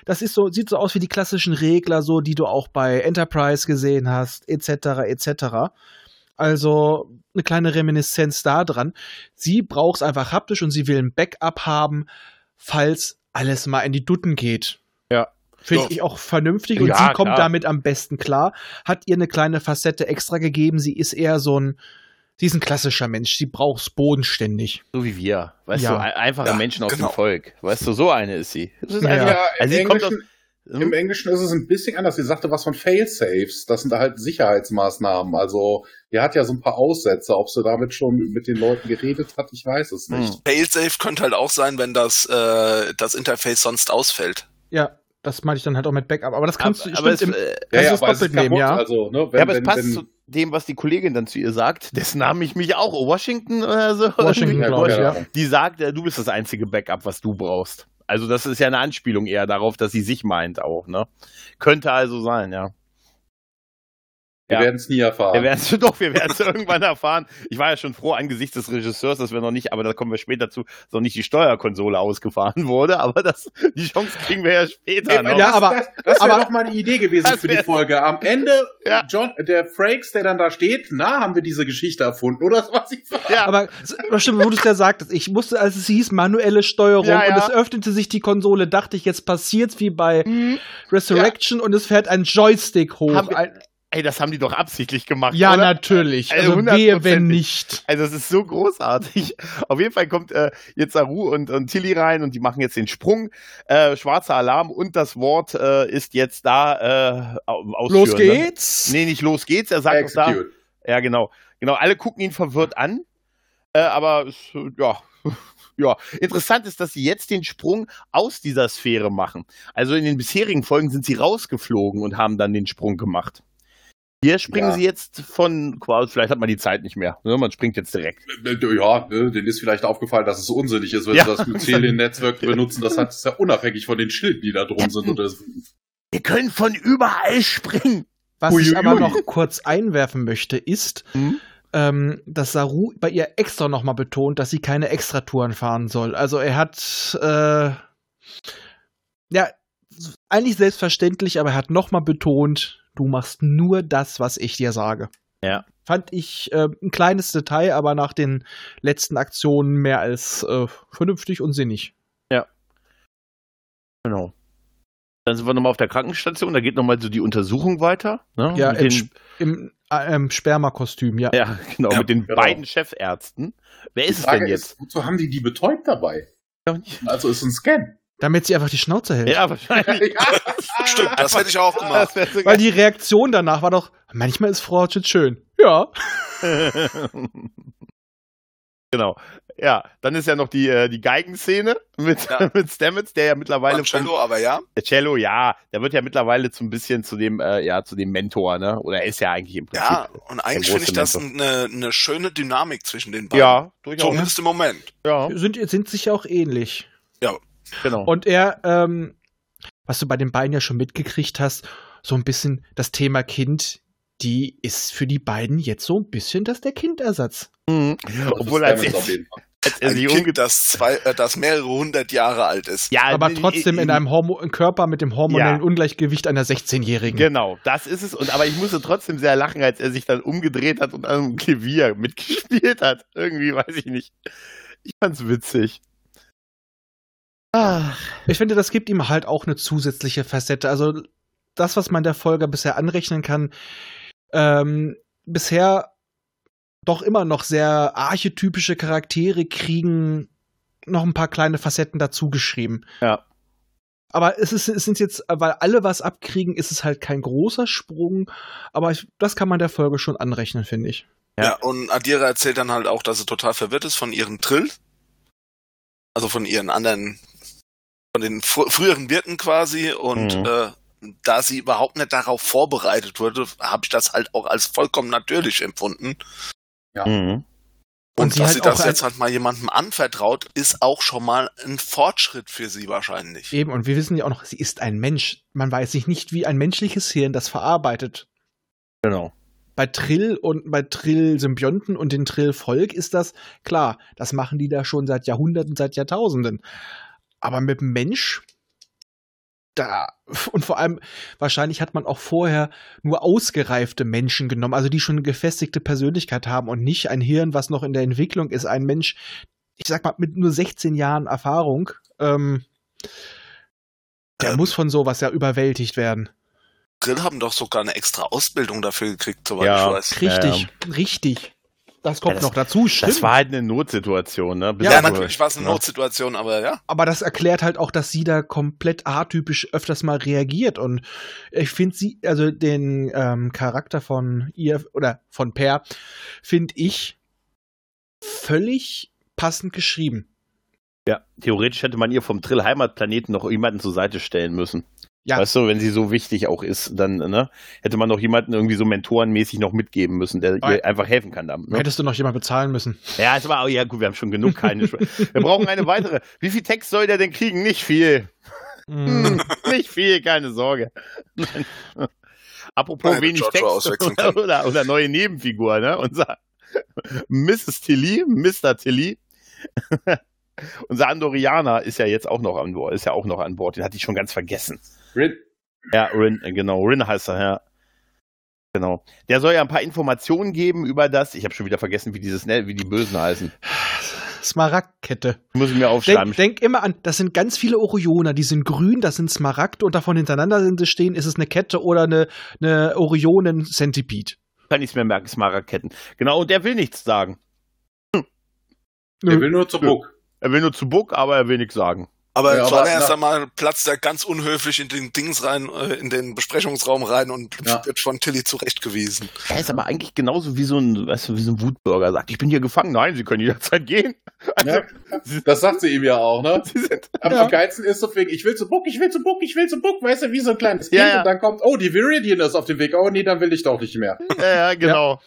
das ist so, sieht so aus wie die klassischen Regler, so die du auch bei Enterprise gesehen hast, etc. etc. Also eine kleine Reminiszenz da dran. Sie braucht es einfach haptisch und sie will ein Backup haben, falls alles mal in die Dutten geht. Ja. Finde ich auch vernünftig und Ja, sie kommt klar. damit am besten klar. Hat ihr eine kleine Facette extra gegeben. Sie ist eher so ein, sie ist ein klassischer Mensch. Sie braucht es bodenständig. So wie wir. Weißt Ja. du, ein- einfache Ja, Menschen aus genau. dem Volk. Weißt du, so eine ist sie. Das ist im, also sie kommt aus? Im Englischen ist es ein bisschen anders. Sie sagte was von Fail-Safes. Das sind halt Sicherheitsmaßnahmen. Also, die hat ja so ein paar Aussätze. Ob sie damit schon mit den Leuten geredet hat, ich weiß es nicht. Hm. Failsafe könnte halt auch sein, wenn das, äh, das Interface sonst ausfällt. Ja, das meine ich dann halt auch mit Backup. Aber das kannst du aber, aber es, im, äh, Ja, Kannst ja, du's aber doppelt nehmen, kaputt. ja? Also, ne, wenn, ja, aber es wenn, passt wenn, zu dem, was die Kollegin dann zu ihr sagt, dessen Namen ich mich auch, Washington oder so. Washington, (laughs) Ja, glaube ich, ja. Ahnung. Die sagt, äh, du bist das einzige Backup, was du brauchst. Also das ist ja eine Anspielung eher darauf, dass sie sich meint auch, ne? Könnte also sein, ja. Wir Ja. werden es nie erfahren. Wir werden es (laughs) doch, wir werden es irgendwann erfahren. Ich war ja schon froh angesichts des Regisseurs, dass wir noch nicht, aber da kommen wir später zu, dass noch nicht die Steuerkonsole ausgefahren wurde, aber das, die Chance kriegen wir ja später Ey, noch. Ja, das, aber- das, das wäre aber- doch mal eine Idee gewesen für die Folge. Am Ende, Ja. John, der Frakes, der dann da steht, na, haben wir diese Geschichte erfunden, oder was ich sag. Ja. Aber s- stimmt, wo du es ja sagtest, ich musste, als es hieß, manuelle Steuerung Ja, und es öffnete sich die Konsole, dachte ich, jetzt passiert's wie bei Mhm. Resurrection und es fährt ein Joystick hoch. Haben wir- Ein, Ey, das haben die doch absichtlich gemacht, ja, oder? natürlich. Also Also wehe, wenn 100%. nicht. Also es ist so großartig. (laughs) Auf jeden Fall kommt äh, jetzt Saru und, und Tilly rein und die machen jetzt den Sprung. Äh, schwarzer Alarm und das Wort äh, ist jetzt da äh. Los Ne? geht's. Nee, nicht los geht's. Er sagt auch da. Ja, genau. Genau, alle gucken ihn verwirrt an. Äh, aber es, ja. (laughs) Ja, interessant ist, dass sie jetzt den Sprung aus dieser Sphäre machen. Also in den bisherigen Folgen sind sie rausgeflogen und haben dann den Sprung gemacht. Hier springen Ja. sie jetzt von, quasi, vielleicht hat man die Zeit nicht mehr. Ne? Man springt jetzt direkt. Äh, Ja, ne, denen ist vielleicht aufgefallen, dass es unsinnig ist, wenn Ja. sie das Mycelium-Netzwerk (laughs) benutzen. Das hat es ja unabhängig von den Schilden, die da drum sind. Und das, Wir können von überall springen. Was ich Uiuiui. aber noch kurz einwerfen möchte, ist, Hm? ähm, dass Saru bei ihr extra nochmal betont, dass sie keine Extratouren fahren soll. Also er hat, äh, ja, eigentlich selbstverständlich, aber er hat nochmal betont, du machst nur das, was ich dir sage. Ja. Fand ich äh, ein kleines Detail, aber nach den letzten Aktionen mehr als äh, vernünftig und sinnig. Genau. Dann sind wir nochmal auf der Krankenstation, da geht nochmal so die Untersuchung weiter. Ne? Ja, mit im, den, im äh, Spermakostüm, ja. ja, genau, Ja, mit den genau. beiden Chefärzten. Wer die ist es Frage denn jetzt? ist, wozu haben die die betäubt dabei? Also ist ein Scan. Damit sie einfach die Schnauze hält. Ja, wahrscheinlich. (laughs) (laughs) Stimmt, das hätte ich auch gemacht. Weil die Reaktion danach war doch, manchmal ist Frau Ratchet schön. Ja. (laughs) genau. Ja, dann ist ja noch die, äh, die Geigenszene mit, Ja. mit Stamets, der ja mittlerweile Beim Cello, aber ja. Der Cello, ja, der wird ja mittlerweile so ein bisschen zu dem, äh, ja, zu dem Mentor, ne? Oder er ist ja eigentlich im Prinzip. Ja, und eigentlich finde ich das eine, eine schöne Dynamik zwischen den beiden. Ja, durchaus. Zumindest im Moment. Ja, Sind, sind sich ja auch ähnlich. Genau. Und er, ähm, was du bei den beiden ja schon mitgekriegt hast, so ein bisschen das Thema Kind, die ist für die beiden jetzt so ein bisschen das der Kindersatz. Mhm. Obwohl als, jetzt, als er Ein sich Kind, das, zwei, äh, das mehrere hundert Jahre alt ist. ja, aber in- trotzdem in einem Hormo Körper mit dem hormonellen Ja. Ungleichgewicht einer 16-Jährigen. Genau, das ist es. Und aber ich musste trotzdem sehr lachen, als er sich dann umgedreht hat und an einem Klavier (laughs) mitgespielt hat. Irgendwie weiß ich nicht. Ich fand's witzig. Ach, Ich finde, das gibt ihm halt auch eine zusätzliche Facette. Also das, was man der Folge bisher anrechnen kann, ähm, bisher doch immer noch sehr archetypische Charaktere kriegen noch ein paar kleine Facetten dazu geschrieben. Ja. Aber es, ist, es sind jetzt, weil alle was abkriegen, ist es halt kein großer Sprung. Aber ich, das kann man der Folge schon anrechnen, finde ich. Ja. Ja. und Adira erzählt dann halt auch, dass sie total verwirrt ist von ihren Trill. Also von ihren anderen, von den fr früheren Wirten quasi und Mhm. äh, da sie überhaupt nicht darauf vorbereitet wurde, habe ich das halt auch als vollkommen natürlich empfunden. Ja. Mhm. Und, und dass halt sie das jetzt halt mal jemandem anvertraut, ist auch schon mal ein Fortschritt für sie wahrscheinlich. Eben, und wir wissen ja auch noch, sie ist ein Mensch. Man weiß sich nicht, wie ein menschliches Hirn das verarbeitet. Genau. Bei Trill und bei Trill-Symbionten und den Trill-Volk ist das klar. Das machen die da schon seit Jahrhunderten, seit Jahrtausenden. Aber mit dem Mensch, da, und vor allem, wahrscheinlich hat man auch vorher nur ausgereifte Menschen genommen, also die schon eine gefestigte Persönlichkeit haben und nicht ein Hirn, was noch in der Entwicklung ist. Ein Mensch, ich sag mal, mit nur 16 Jahren Erfahrung, ähm, der ähm, muss von sowas ja überwältigt werden. Grill haben doch sogar eine extra Ausbildung dafür gekriegt, soweit ja, ich weiß. Richtig, ja. richtig. Das kommt ja, das, noch dazu, stimmt. Das war halt eine Notsituation, ne? ja, natürlich war es eine Notsituation, aber ja. Aber das erklärt halt auch, dass sie da komplett atypisch öfters mal reagiert. Und ich finde sie, also den ähm, Charakter von ihr oder von Per, finde ich völlig passend geschrieben. Ja, theoretisch hätte man ihr vom Trill Heimatplaneten noch jemanden zur Seite stellen müssen. Ja. Weißt du, wenn sie so wichtig auch ist, dann ne, hätte man noch jemanden irgendwie so mentorenmäßig noch mitgeben müssen, der ihr einfach helfen kann. Dann, ne? Hättest du noch jemanden bezahlen müssen. Ja, es war, oh, ja gut, wir haben schon genug keine. (laughs) wir brauchen eine weitere. Wie viel Text soll der denn kriegen? Nicht viel. Mm. Nicht viel, keine Sorge. (laughs) Apropos Nein, wenig Text (laughs) oder, oder, oder, neue Nebenfigur, ne? Unser Mrs. Tilly, Mr. Tilly. Unser Andorianer ist ja jetzt auch noch an Bord, ist ja auch noch an Bord. Den hatte ich schon ganz vergessen. Rin. Ja, Rin, genau. Rin heißt er, ja. Genau. Der soll ja ein paar Informationen geben über das. Ich habe schon wieder vergessen, wie dieses, ne, wie die Bösen heißen. Smaragdkette. Muss ich mir aufschreiben. Denk, denk, immer an, das sind ganz viele Orioner, die sind grün, das sind Smaragd und davon hintereinander sind sie stehen, ist es eine Kette oder eine, eine Orionen-Centipede. Kann ich es mir merken, Smaragdketten. Genau, und der will nichts sagen. Hm. Der will nur zur Buck. Er will nur zu Buck, aber er will nichts sagen. Aber ja, zuallererst einmal platzt er ganz unhöflich in den Dings rein, äh, in den Besprechungsraum rein und ja. wird von Tilly zurechtgewiesen. Er ist aber eigentlich genauso wie so ein, weißt du, wie so ein Wutbürger sagt, ich bin hier gefangen. Nein, Sie können jederzeit gehen. Also, ja, das sagt sie ihm ja auch, ne? (laughs) Sie sind, aber ja. am geilsten ist so wegen, ich will zu Buck, ich will zu Buck, ich will zu Buck, weißt du, wie so ein kleines Kind. Ja, und dann kommt, oh, die Viridian ist auf dem Weg. Oh, nee, dann will ich doch nicht mehr. (laughs) Ja, ja genau.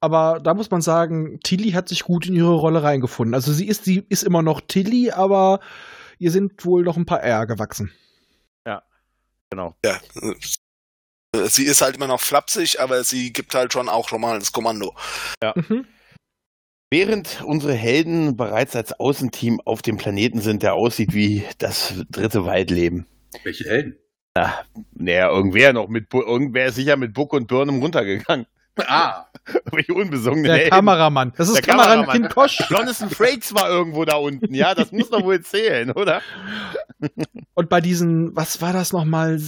Aber da muss man sagen, Tilly hat sich gut in ihre Rolle reingefunden. Also sie ist, sie ist immer noch Tilly, aber ihr sind wohl noch ein paar R gewachsen. Ja, genau. Ja. Sie ist halt immer noch flapsig, aber sie gibt halt schon auch schon mal das Kommando. Ja. Mhm. Während unsere Helden bereits als Außenteam auf dem Planeten sind, der aussieht wie das dritte Waldleben. Welche Helden? Na, naja, irgendwer noch mit, irgendwer ist sicher mit Buck und Birnem runtergegangen. Ah. (laughs) Welche unbesungene Der Helden. Kameramann. Das ist der Kameramann, Kameramann. Kim Kosch. Jonathan Frakes war irgendwo da unten. Ja, das muss doch wohl zählen, oder? (laughs) Und bei diesen, was war das nochmal?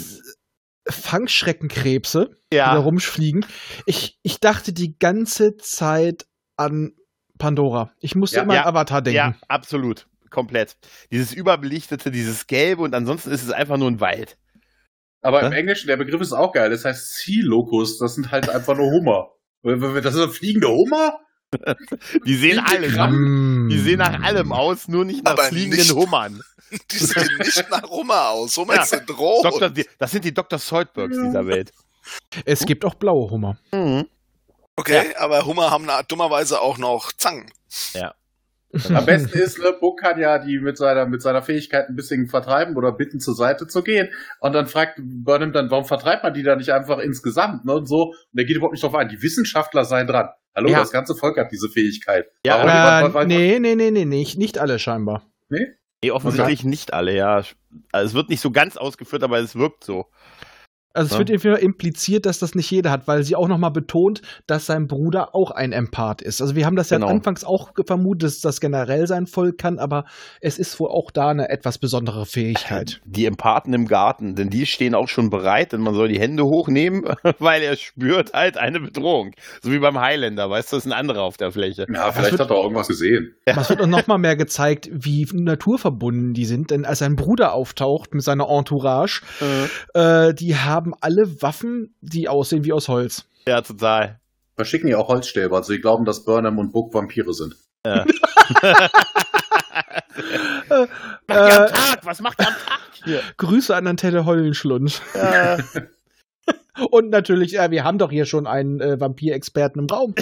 Fangschreckenkrebse, ja. die da rumfliegen. Ich, ich dachte die ganze Zeit an Pandora. Ich musste ja, immer ja, an Avatar denken. Ja, absolut. Komplett. Dieses überbelichtete, dieses Gelbe und ansonsten ist es einfach nur ein Wald. Aber im Englischen, der Begriff ist auch geil. Das heißt Sea Locust. Das sind halt einfach nur Hummer. Das sind fliegende Hummer? (laughs) Die sehen alle, die sehen nach allem aus, nur nicht nach Aber fliegenden nicht, Hummern. (laughs) Die sehen nicht nach Hummer aus. Hummer ja. sind rot. Dr., das sind die Dr. Soldbergs dieser Welt. Es gibt auch blaue Hummer. Mhm. Okay, ja. aber Hummer haben dummerweise auch noch Zangen. Ja. Am (laughs) besten ist, ne, Buck kann ja die mit seiner, mit seiner Fähigkeit ein bisschen vertreiben oder bitten, zur Seite zu gehen. Und dann fragt Burnham dann, warum vertreibt man die da nicht einfach insgesamt, ne, und so. Und der geht überhaupt nicht drauf ein. Die Wissenschaftler seien dran. Hallo, ja. das ganze Volk hat diese Fähigkeit. Ja, äh, nee, nee, nee, nee, nicht, nicht alle scheinbar. Nee? Nee, offensichtlich okay. nicht alle, ja. Also es wird nicht so ganz ausgeführt, aber es wirkt so. Also es wird irgendwie impliziert, dass das nicht jeder hat, weil sie auch nochmal betont, dass sein Bruder auch ein Empath ist. Also wir haben das ja genau. anfangs auch vermutet, dass das generell sein Volk kann, aber es ist wohl auch da eine etwas besondere Fähigkeit. Die Empathen im Garten, denn die stehen auch schon bereit und man soll die Hände hochnehmen, (laughs) weil er spürt halt eine Bedrohung. So wie beim Highlander, weißt du, das ist ein anderer auf der Fläche. Ja, vielleicht wird, hat er auch irgendwas gesehen. Ja. Es wird auch nochmal mehr gezeigt, wie naturverbunden die sind, denn als sein Bruder auftaucht mit seiner Entourage, mhm. äh, die haben haben alle Waffen, die aussehen wie aus Holz. Ja, total. Wir schicken ja auch Holzstäbe, also sie glauben, dass Burnham und Book Vampire sind. Ja. (laughs) macht ihr am Tag? Was macht ihr am Tag? Ja. Grüße an Antenne Heulenschlund. Ja. (laughs) Und natürlich, ja, wir haben doch hier schon einen äh, Vampirexperten im Raum.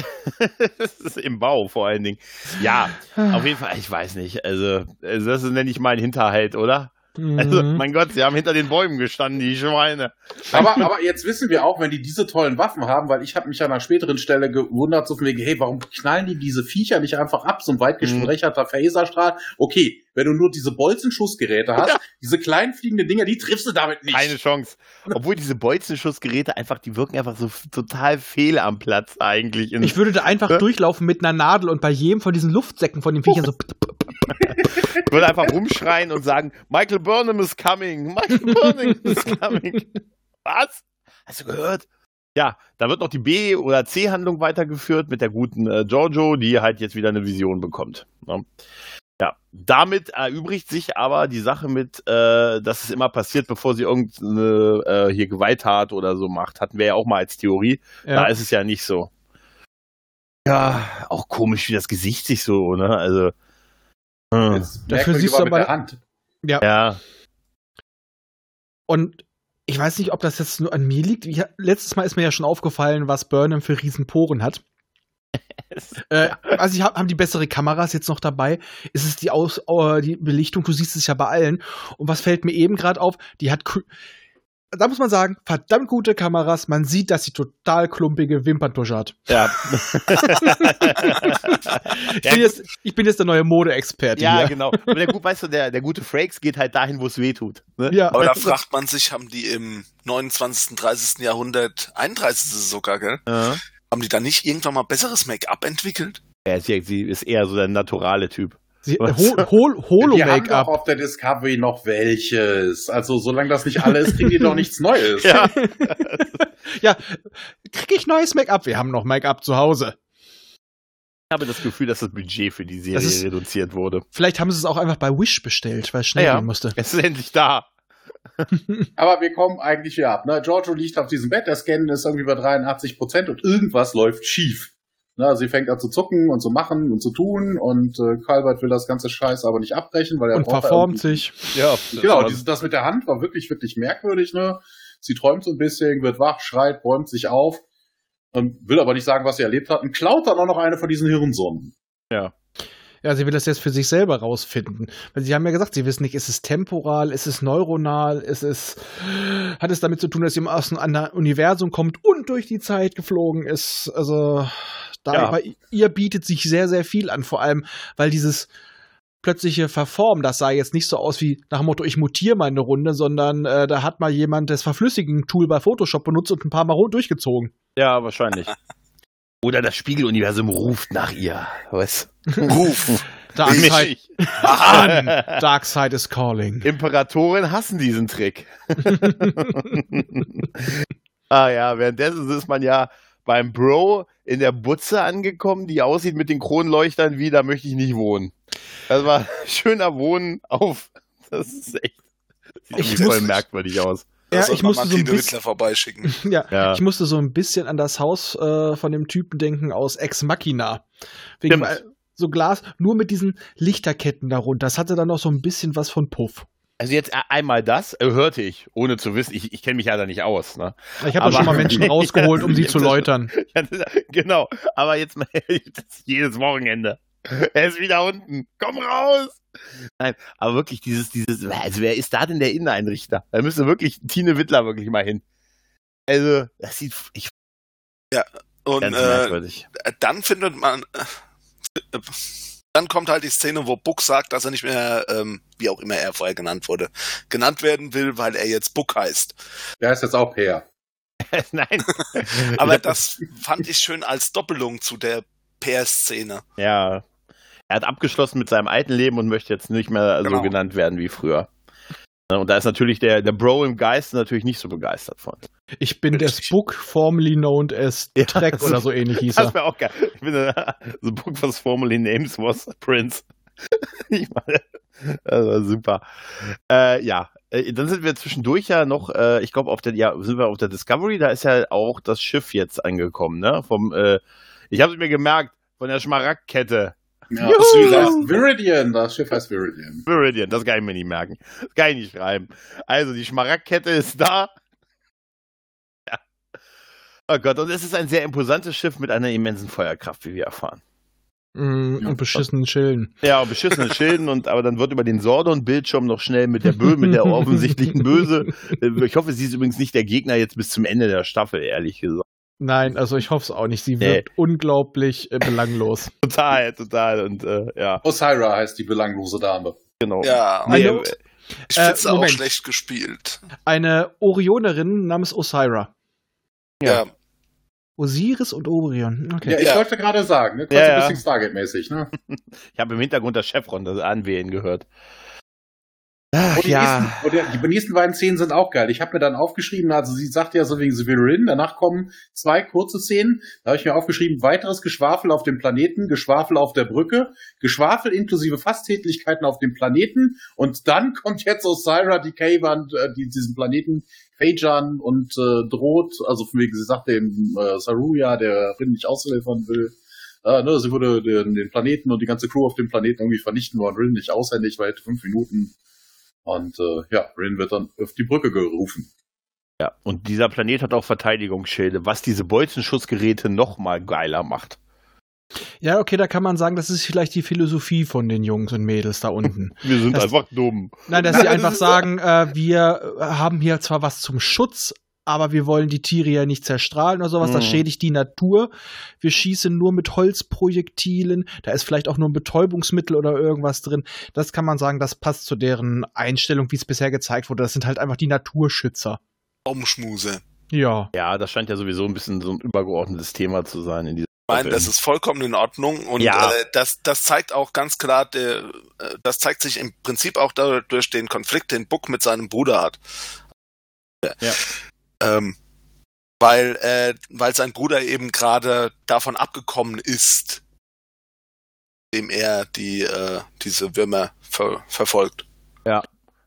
(laughs) Im Bau vor allen Dingen. Ja, auf jeden Fall, ich weiß nicht. Also, also das nenne ich mal ein Hinterhalt, oder? Also, mhm. mein Gott, sie haben hinter den Bäumen gestanden, die Schweine. Aber, aber jetzt wissen wir auch, wenn die diese tollen Waffen haben, weil ich habe mich an einer späteren Stelle gewundert, so von wegen, hey, warum knallen die diese Viecher nicht einfach ab? So ein weit gesprächerter mhm. Phaserstrahl. Okay, wenn du nur diese Bolzenschussgeräte hast, ja. diese kleinen fliegenden Dinger, die triffst du damit nicht. Keine Chance. Obwohl diese Bolzenschussgeräte einfach, die wirken einfach so total fehl am Platz eigentlich. Ich würde da einfach durchlaufen mit einer Nadel und bei jedem von diesen Luftsäcken von den Viechern so. (laughs) ich (laughs) würde einfach rumschreien und sagen, Michael Burnham is coming. Michael Burnham is coming. (laughs) Was? Hast du gehört? Ja, da wird noch die B- oder C-Handlung weitergeführt mit der guten äh, Giorgio, die halt jetzt wieder eine Vision bekommt. Ne? Ja, damit erübrigt sich aber die Sache mit, äh, dass es immer passiert, bevor sie irgendeine äh, hier Gewalttat oder so macht. Hatten wir ja auch mal als Theorie. Ja. Da ist es ja nicht so. Ja, auch komisch, wie das Gesicht sich so, ne? Also. Hm. Dafür siehst du aber der Hand. Ja. ja. Und ich weiß nicht, ob das jetzt nur an mir liegt. Ich, letztes Mal ist mir ja schon aufgefallen, was Burnham für Riesenporen hat (laughs) äh, also ich hab, haben die bessere Kameras jetzt noch dabei. Ist es die Aus, uh, die Belichtung? Du siehst es ja bei allen. Und was fällt mir eben gerade auf? Die hat da muss man sagen, verdammt gute Kameras. Man sieht, dass sie total klumpige Wimperntusche hat. Ja. (laughs) (laughs) ich, bin jetzt, ich, bin jetzt, der neue Modeexperte. Ja, hier. genau. Aber der, weißt du, der, der gute Frakes geht halt dahin, wo es weh tut. Ne? Ja. Aber da fragt man sich, haben die im 29., 30. Jahrhundert, 31. sogar, gell? Ja. Haben die da nicht irgendwann mal besseres Make-up entwickelt? Ja, sie, sie ist eher so der naturale Typ. Sie, hol, hol, Holo Wir haben doch auf der Discovery noch welches. Also solange das nicht alle ist, kriegen die doch nichts Neues. (laughs) Ja, (laughs) ja kriege ich neues Make-up? Wir haben noch Make-up zu Hause. Ich habe das Gefühl, dass das Budget für die Serie ist, reduziert wurde. Vielleicht haben sie es auch einfach bei Wish bestellt, weil es schnell ja, gehen musste. Es ist endlich da. (laughs) Aber wir kommen eigentlich hier ab. Ne? Giorgio liegt auf diesem Bett, der Scan ist irgendwie bei 83 Prozent und irgendwas läuft schief. Ne? Sie fängt an zu zucken und zu machen und zu tun und äh, Calvert will das ganze Scheiß aber nicht abbrechen, weil er und verformt sich. Ja, genau. Dieses, das mit der Hand war wirklich, wirklich merkwürdig. Ne? Sie träumt so ein bisschen, wird wach, schreit, bäumt sich auf und will aber nicht sagen, was sie erlebt hat und klaut dann auch noch eine von diesen Hirnsonnen. Ja. Ja, sie will das jetzt für sich selber rausfinden. Weil sie haben ja gesagt, sie wissen nicht, ist es temporal, ist es neuronal, ist es, hat es damit zu tun, dass sie aus einem anderen Universum kommt und durch die Zeit geflogen ist. Also, da ja. bei ihr bietet sich sehr, sehr viel an, vor allem, weil dieses plötzliche Verformen, das sah jetzt nicht so aus wie nach dem Motto, ich mutiere mal eine Runde, sondern äh, da hat mal jemand das Verflüssigen-Tool bei Photoshop benutzt und ein paar Mal durchgezogen. Ja, wahrscheinlich. (laughs) Oder das Spiegeluniversum ruft nach ihr. Was? Ruf. Darkseid. an. Darkseid is calling. Imperatoren hassen diesen Trick. (laughs) (laughs) ah ja, währenddessen ist man ja beim Bro in der Butze angekommen, die aussieht mit den Kronleuchtern wie, da möchte ich nicht wohnen. Das war (laughs) schöner Wohnen auf. Das ist echt. Sieht ich voll merkwürdig aus. Ja, ich musste so ein bisschen vorbeischicken. (laughs) Ja, ja, ich musste so ein bisschen an das Haus äh, von dem Typen denken aus Ex Machina. Wegen äh, so Glas, nur mit diesen Lichterketten darunter. Das hatte dann noch so ein bisschen was von Puff. Also jetzt äh, einmal das äh, hörte ich, ohne zu wissen. Ich, ich kenne mich ja da nicht aus. Ne? Ich habe schon mal Menschen (laughs) rausgeholt, um sie zu läutern. (laughs) genau, aber jetzt mal jedes Wochenende. Er ist wieder unten. Komm raus! Nein, aber wirklich dieses, dieses, also wer ist da denn der Inneneinrichter? Da müsste wirklich Tine Wittler wirklich mal hin. Also, das sieht, ich. Ja, und äh, dann findet man, äh, dann kommt halt die Szene, wo Book sagt, dass er nicht mehr, ähm, wie auch immer er vorher genannt wurde, genannt werden will, weil er jetzt Book heißt. Der ist jetzt auch Peer. (laughs) Nein. (laughs) aber das fand ich schön als Doppelung zu der Peer-Szene. Ja, er hat abgeschlossen mit seinem alten Leben und möchte jetzt nicht mehr genau. so genannt werden wie früher. Und da ist natürlich der, der Bro im Geist natürlich nicht so begeistert von. Ich bin der Spook, formerly known as (laughs) ja, Trek also, oder so ähnlich hieß er. Das wäre auch geil. Ich bin der The Book was formerly names was (laughs) Prince. ich meine, das war super. Äh, ja, äh, dann sind wir zwischendurch ja noch, äh, ich glaube, auf der, ja, sind wir auf der Discovery, da ist ja auch das Schiff jetzt angekommen, ne? Vom, äh, ich habe es mir gemerkt, von der Schmaragdkette Ja, das heißt Viridian, das Schiff heißt Viridian. Viridian, das kann ich mir nicht merken. Das kann ich nicht schreiben. Also, die Schmaragdkette ist da. Ja. Oh Gott, und es ist ein sehr imposantes Schiff mit einer immensen Feuerkraft, wie wir erfahren. Mm, und beschissenen Schilden. Ja, beschissenen Schilden und aber dann wird über den Sordon-Bildschirm noch schnell mit der Bö mit der offensichtlichen Böse. Äh, (laughs) Ich hoffe, sie ist übrigens nicht der Gegner jetzt bis zum Ende der Staffel, ehrlich gesagt. Nein, also ich hoffe es auch nicht. Sie wirkt unglaublich äh, belanglos. (laughs) Total, total. Und äh, ja, Osira heißt die belanglose Dame. genau. Ja, Nee, äh, ich finde Äh, auch Moment. schlecht gespielt. Eine Orionerin namens Osira. Ja. Osiris und Orion. Okay. Ja, ich Ja. wollte gerade sagen, ne? Ja, Kurz ja. ein bisschen Stargate-mäßig, ne? (laughs) ich habe im Hintergrund das Chevron das Anwählen gehört. Ach, Und die, nächsten, und der- die nächsten beiden Szenen sind auch geil. Ich habe mir dann aufgeschrieben, also sie sagt ja so wegen Severin, danach kommen zwei kurze Szenen. Da habe ich mir aufgeschrieben, weiteres Geschwafel auf dem Planeten, Geschwafel auf der Brücke, Geschwafel inklusive Fasttätlichkeiten auf dem Planeten und dann (laughs) kommt jetzt Osira, die Kavan, äh, die diesen Planeten Kajan und äh, droht, also von wegen, sie sagt dem äh, Saruya, der Rin nicht ausliefern will, äh, ne, sie würde den, den Planeten und die ganze Crew auf dem Planeten irgendwie vernichten wollen, Rin nicht aushändig, weil hätte fünf Minuten. Und äh, ja, Rin wird dann auf die Brücke gerufen. Ja, und dieser Planet hat auch Verteidigungsschilde, was diese Bolzenschussgeräte noch mal geiler macht. Ja, okay, da kann man sagen, das ist vielleicht die Philosophie von den Jungs und Mädels da unten. (laughs) Wir sind Das- einfach dumm. Nein, dass sie einfach sagen, äh, wir haben hier zwar was zum Schutz, aber wir wollen die Tiere ja nicht zerstrahlen oder sowas, das Mhm. schädigt die Natur. Wir schießen nur mit Holzprojektilen, da ist vielleicht auch nur ein Betäubungsmittel oder irgendwas drin. Das kann man sagen, das passt zu deren Einstellung, wie es bisher gezeigt wurde. Das sind halt einfach die Naturschützer. Baumschmuse. Ja. Ja, das scheint ja sowieso ein bisschen so ein übergeordnetes Thema zu sein in dieser Ich meine, Staffel. das ist vollkommen in Ordnung und Ja. äh, das, das zeigt auch ganz klar, der, äh, das zeigt sich im Prinzip auch dadurch den Konflikt, den Book mit seinem Bruder hat. Ja. Ähm, weil, äh, weil sein Bruder eben gerade davon abgekommen ist, dem er die, äh, diese Würmer ver verfolgt.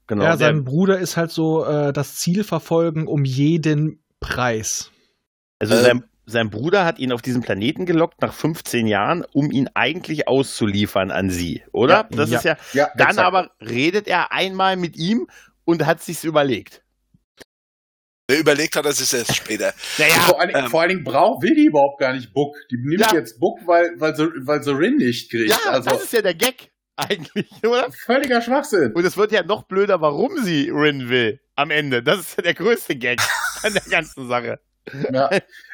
genau. ja, der, sein Bruder ist halt so äh, das Ziel verfolgen um jeden Preis. also äh, sein, sein Bruder hat ihn auf diesen Planeten gelockt nach 15 Jahren, um ihn eigentlich auszuliefern an sie, oder? Ja, das ja. ist ja. Ja, Dann exakt. aber redet er einmal mit ihm und hat sich's überlegt. Wer überlegt hat, das ist erst später. (laughs) Naja, vor, allen, Dingen- ähm, vor allen Dingen braucht, will die überhaupt gar nicht Book. Die nimmt Ja. jetzt Book, weil, weil, sie, weil sie Rin nicht kriegt. ja, also das ist ja der Gag eigentlich, (laughs) oder? völliger Schwachsinn. Und es wird ja noch blöder, warum sie Rin will am Ende. Das ist ja der größte Gag (laughs) an der ganzen Sache. Ja,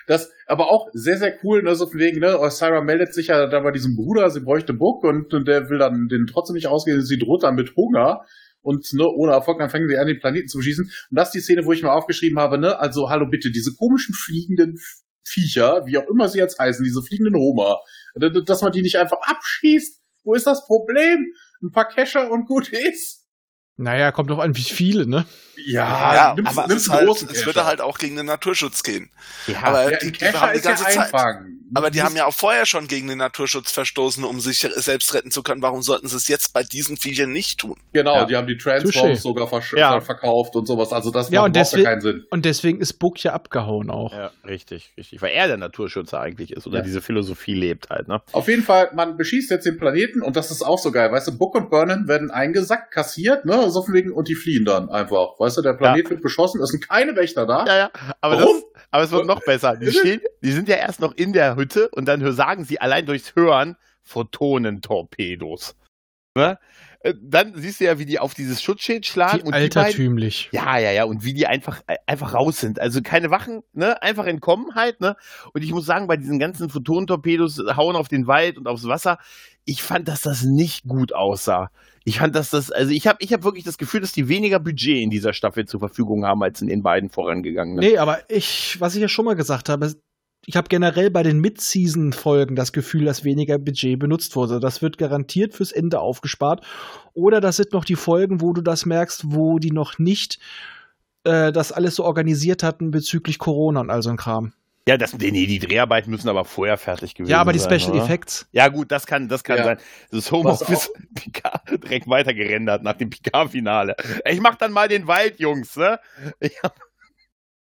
das, aber auch sehr, sehr cool, ne, so von wegen, ne, Osira meldet sich ja da bei diesem Bruder, sie bräuchte Book und, und der will dann den trotzdem nicht ausgehen, sie droht dann mit Hunger und ne, ohne Erfolg, dann fangen sie an, den Planeten zu beschießen. Und das ist die Szene, wo ich mir aufgeschrieben habe, ne, also hallo bitte, diese komischen fliegenden Viecher, wie auch immer sie jetzt heißen, diese fliegenden d- dass man die nicht einfach abschießt, wo ist das Problem? Ein paar Kescher und gut ist. Naja, kommt doch an, wie viele, ne? Ja, ja, nimmst, aber einen halt, großen es würde halt auch gegen den Naturschutz gehen. Ja, aber ja, die, die haben die ist ja ganze Zeit. einfangen. Aber die haben ja auch vorher schon gegen den Naturschutz verstoßen, um sich selbst retten zu können. Warum sollten sie es jetzt bei diesen Viechern nicht tun? Genau, Ja. die haben die. Transforms sogar Ja. verkauft und sowas. Also das Ja, macht deswegen- keinen Sinn. Und deswegen ist Book ja abgehauen auch. Ja, richtig, richtig. Weil er der Naturschützer eigentlich ist oder Ja. diese Philosophie lebt halt, ne? Auf jeden Fall, man beschießt jetzt den Planeten und das ist auch so geil. Weißt du, Book und Burnham werden eingesackt, kassiert, ne, so von wegen, und die fliehen dann einfach. Weißt du, der Planet wird beschossen, es sind keine Wächter da. Ja, ja. Aber, das, aber es wird noch besser. Die, (laughs) stehen, die sind ja erst noch in der Hütte und dann sagen sie allein durchs Hören Photonentorpedos. Ne? Äh, Dann siehst du ja, wie die auf dieses Schutzschild schlagen Wie und die beiden, altertümlich. Ja, ja, ja, und wie die einfach, äh, einfach raus sind. Also keine Wachen, ne, einfach entkommen halt, ne. Und ich muss sagen, bei diesen ganzen Photonentorpedos hauen auf den Wald und aufs Wasser, ich fand, dass das nicht gut aussah. Ich fand, dass das, also ich habe ich hab wirklich das Gefühl, dass die weniger Budget in dieser Staffel zur Verfügung haben als in den beiden vorangegangenen. Nee, aber ich, was ich ja schon mal gesagt habe, ich habe generell bei den Mid-Season-Folgen das Gefühl, dass weniger Budget benutzt wurde. Das wird garantiert fürs Ende aufgespart. Oder das sind noch die Folgen, wo du das merkst, wo die noch nicht äh, das alles so organisiert hatten bezüglich Corona und all so ein Kram. Ja, das, nee, die Dreharbeiten müssen aber vorher fertig gewesen sein. Ja, aber die Special oder? Effects. Ja, gut, das kann, das kann Ja. sein. Das Homeoffice (laughs) Picard direkt weitergerendert nach dem Picard-Finale. Ich mach dann mal den Wald, Jungs, ne? Hab,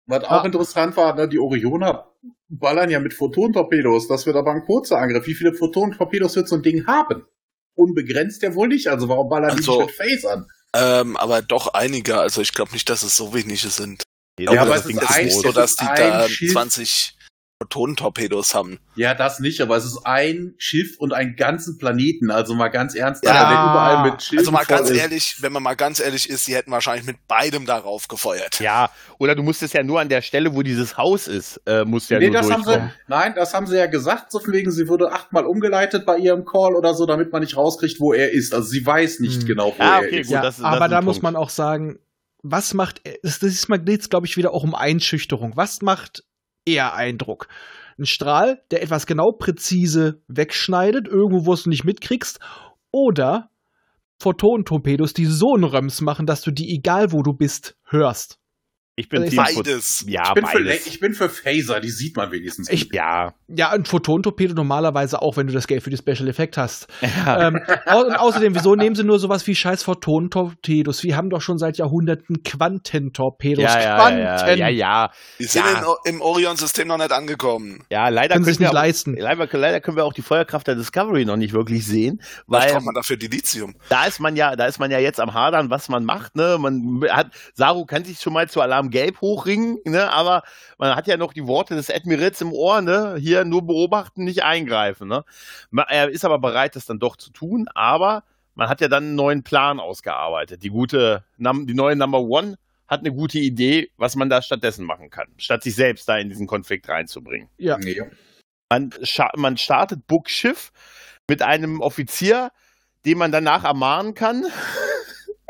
Was Ah. auch interessant war, ne, die Orioner ballern ja mit Photon-Torpedos. Das wird aber ein kurzer Angriff. Wie viele Photon-Torpedos wird so ein Ding haben? Unbegrenzt ja wohl nicht. Also warum ballern Also- die nicht mit Phase an? Ähm, aber doch einige. Also ich glaube nicht, dass es so wenige sind. Nee, Aber es ist ist ein- nicht so, dass ist die ein da Schiff. 20 Protonentorpedos haben. Ja, das nicht, aber es ist ein Schiff und einen ganzen Planeten. Also mal ganz ernst, Ja. Wenn überall mit Schiffen Also mal ganz ist. ehrlich, wenn man mal ganz ehrlich ist, die hätten wahrscheinlich mit beidem darauf gefeuert. Ja, oder du musst es ja nur an der Stelle, wo dieses Haus ist, äh, musst ja nee, nur das haben sie, durchkommen. nein, das haben sie ja gesagt, so von wegen, sie wurde achtmal umgeleitet bei ihrem Call oder so, damit man nicht rauskriegt, wo er ist. Also sie weiß nicht Hm. genau, wo Ah, er okay, ist. gut. ja, das- das aber ist da muss Punkt. man auch sagen, was macht, das, das ist mal, geht's, glaube ich, wieder auch um Einschüchterung. Was macht eher Eindruck? Ein Strahl, der etwas genau präzise wegschneidet, irgendwo, wo du nicht mitkriegst, oder Photonentorpedos, die so einen Röms machen, dass du die, egal wo du bist, hörst. Ich bin Also ich- Beides. Ja, ich, bin für, beides. ich bin für Phaser, die sieht man wenigstens. Ich- ja. Ja, ein Photonentorpedo normalerweise auch, wenn du das Geld für die Special Effect hast. (laughs) ja. ähm, au und außerdem, wieso nehmen sie nur sowas wie scheiß Photonentorpedos? Wir haben doch schon seit Jahrhunderten Quantentorpedos. Ja, ja, Quanten! ja, ja, ja, Die sind Ja. in, O- im Orion-System noch nicht angekommen. ja, leider Können sie es wir nicht auch, leisten. leider, leider können wir auch die Feuerkraft der Discovery noch nicht wirklich sehen, Was weil braucht man dafür? Die Lithium. da ist man ja, da ist man ja jetzt am Hadern, was man macht, ne? Man hat, Saru kann sich schon mal zu Alarm Gelb hochringen, ne? Aber man hat ja noch die Worte des Admirals im Ohr, ne? Hier nur beobachten, nicht eingreifen, ne? Er ist aber bereit, das dann doch zu tun, aber man hat ja dann einen neuen Plan ausgearbeitet. Die gute, die neue Number One hat eine gute Idee, was man da stattdessen machen kann, statt sich selbst da in diesen Konflikt reinzubringen. Ja. Nee. Man, man startet Book Schiff mit einem Offizier, den man danach ermahnen kann. (laughs)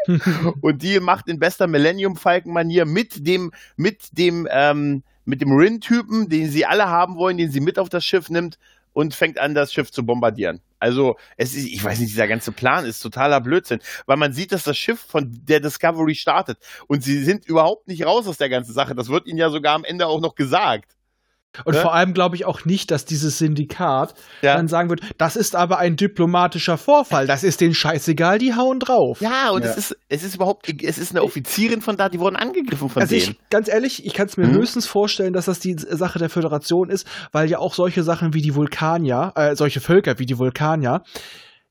(laughs) und die macht in bester Millennium Falcon Manier mit dem mit dem ähm, mit dem Rin Typen, den sie alle haben wollen, den sie mit auf das Schiff nimmt und fängt an das Schiff zu bombardieren. Also, es ist ich weiß nicht, dieser ganze Plan ist totaler Blödsinn, weil man sieht, dass das Schiff von der Discovery startet und sie sind überhaupt nicht raus aus der ganzen Sache. Das wird ihnen ja sogar am Ende auch noch gesagt. Und Ja. vor allem glaube ich auch nicht, dass dieses Syndikat Ja. dann sagen wird, das ist aber ein diplomatischer Vorfall, das ist denen scheißegal, die hauen drauf. Ja, und Ja. es ist es ist überhaupt es ist eine Offizierin von da, die wurden angegriffen von Also denen. ich, ganz ehrlich, ich kann es mir Mhm. höchstens vorstellen, dass das die Sache der Föderation ist, weil ja auch solche Sachen wie die Vulkanier, äh, solche Völker wie die Vulkanier,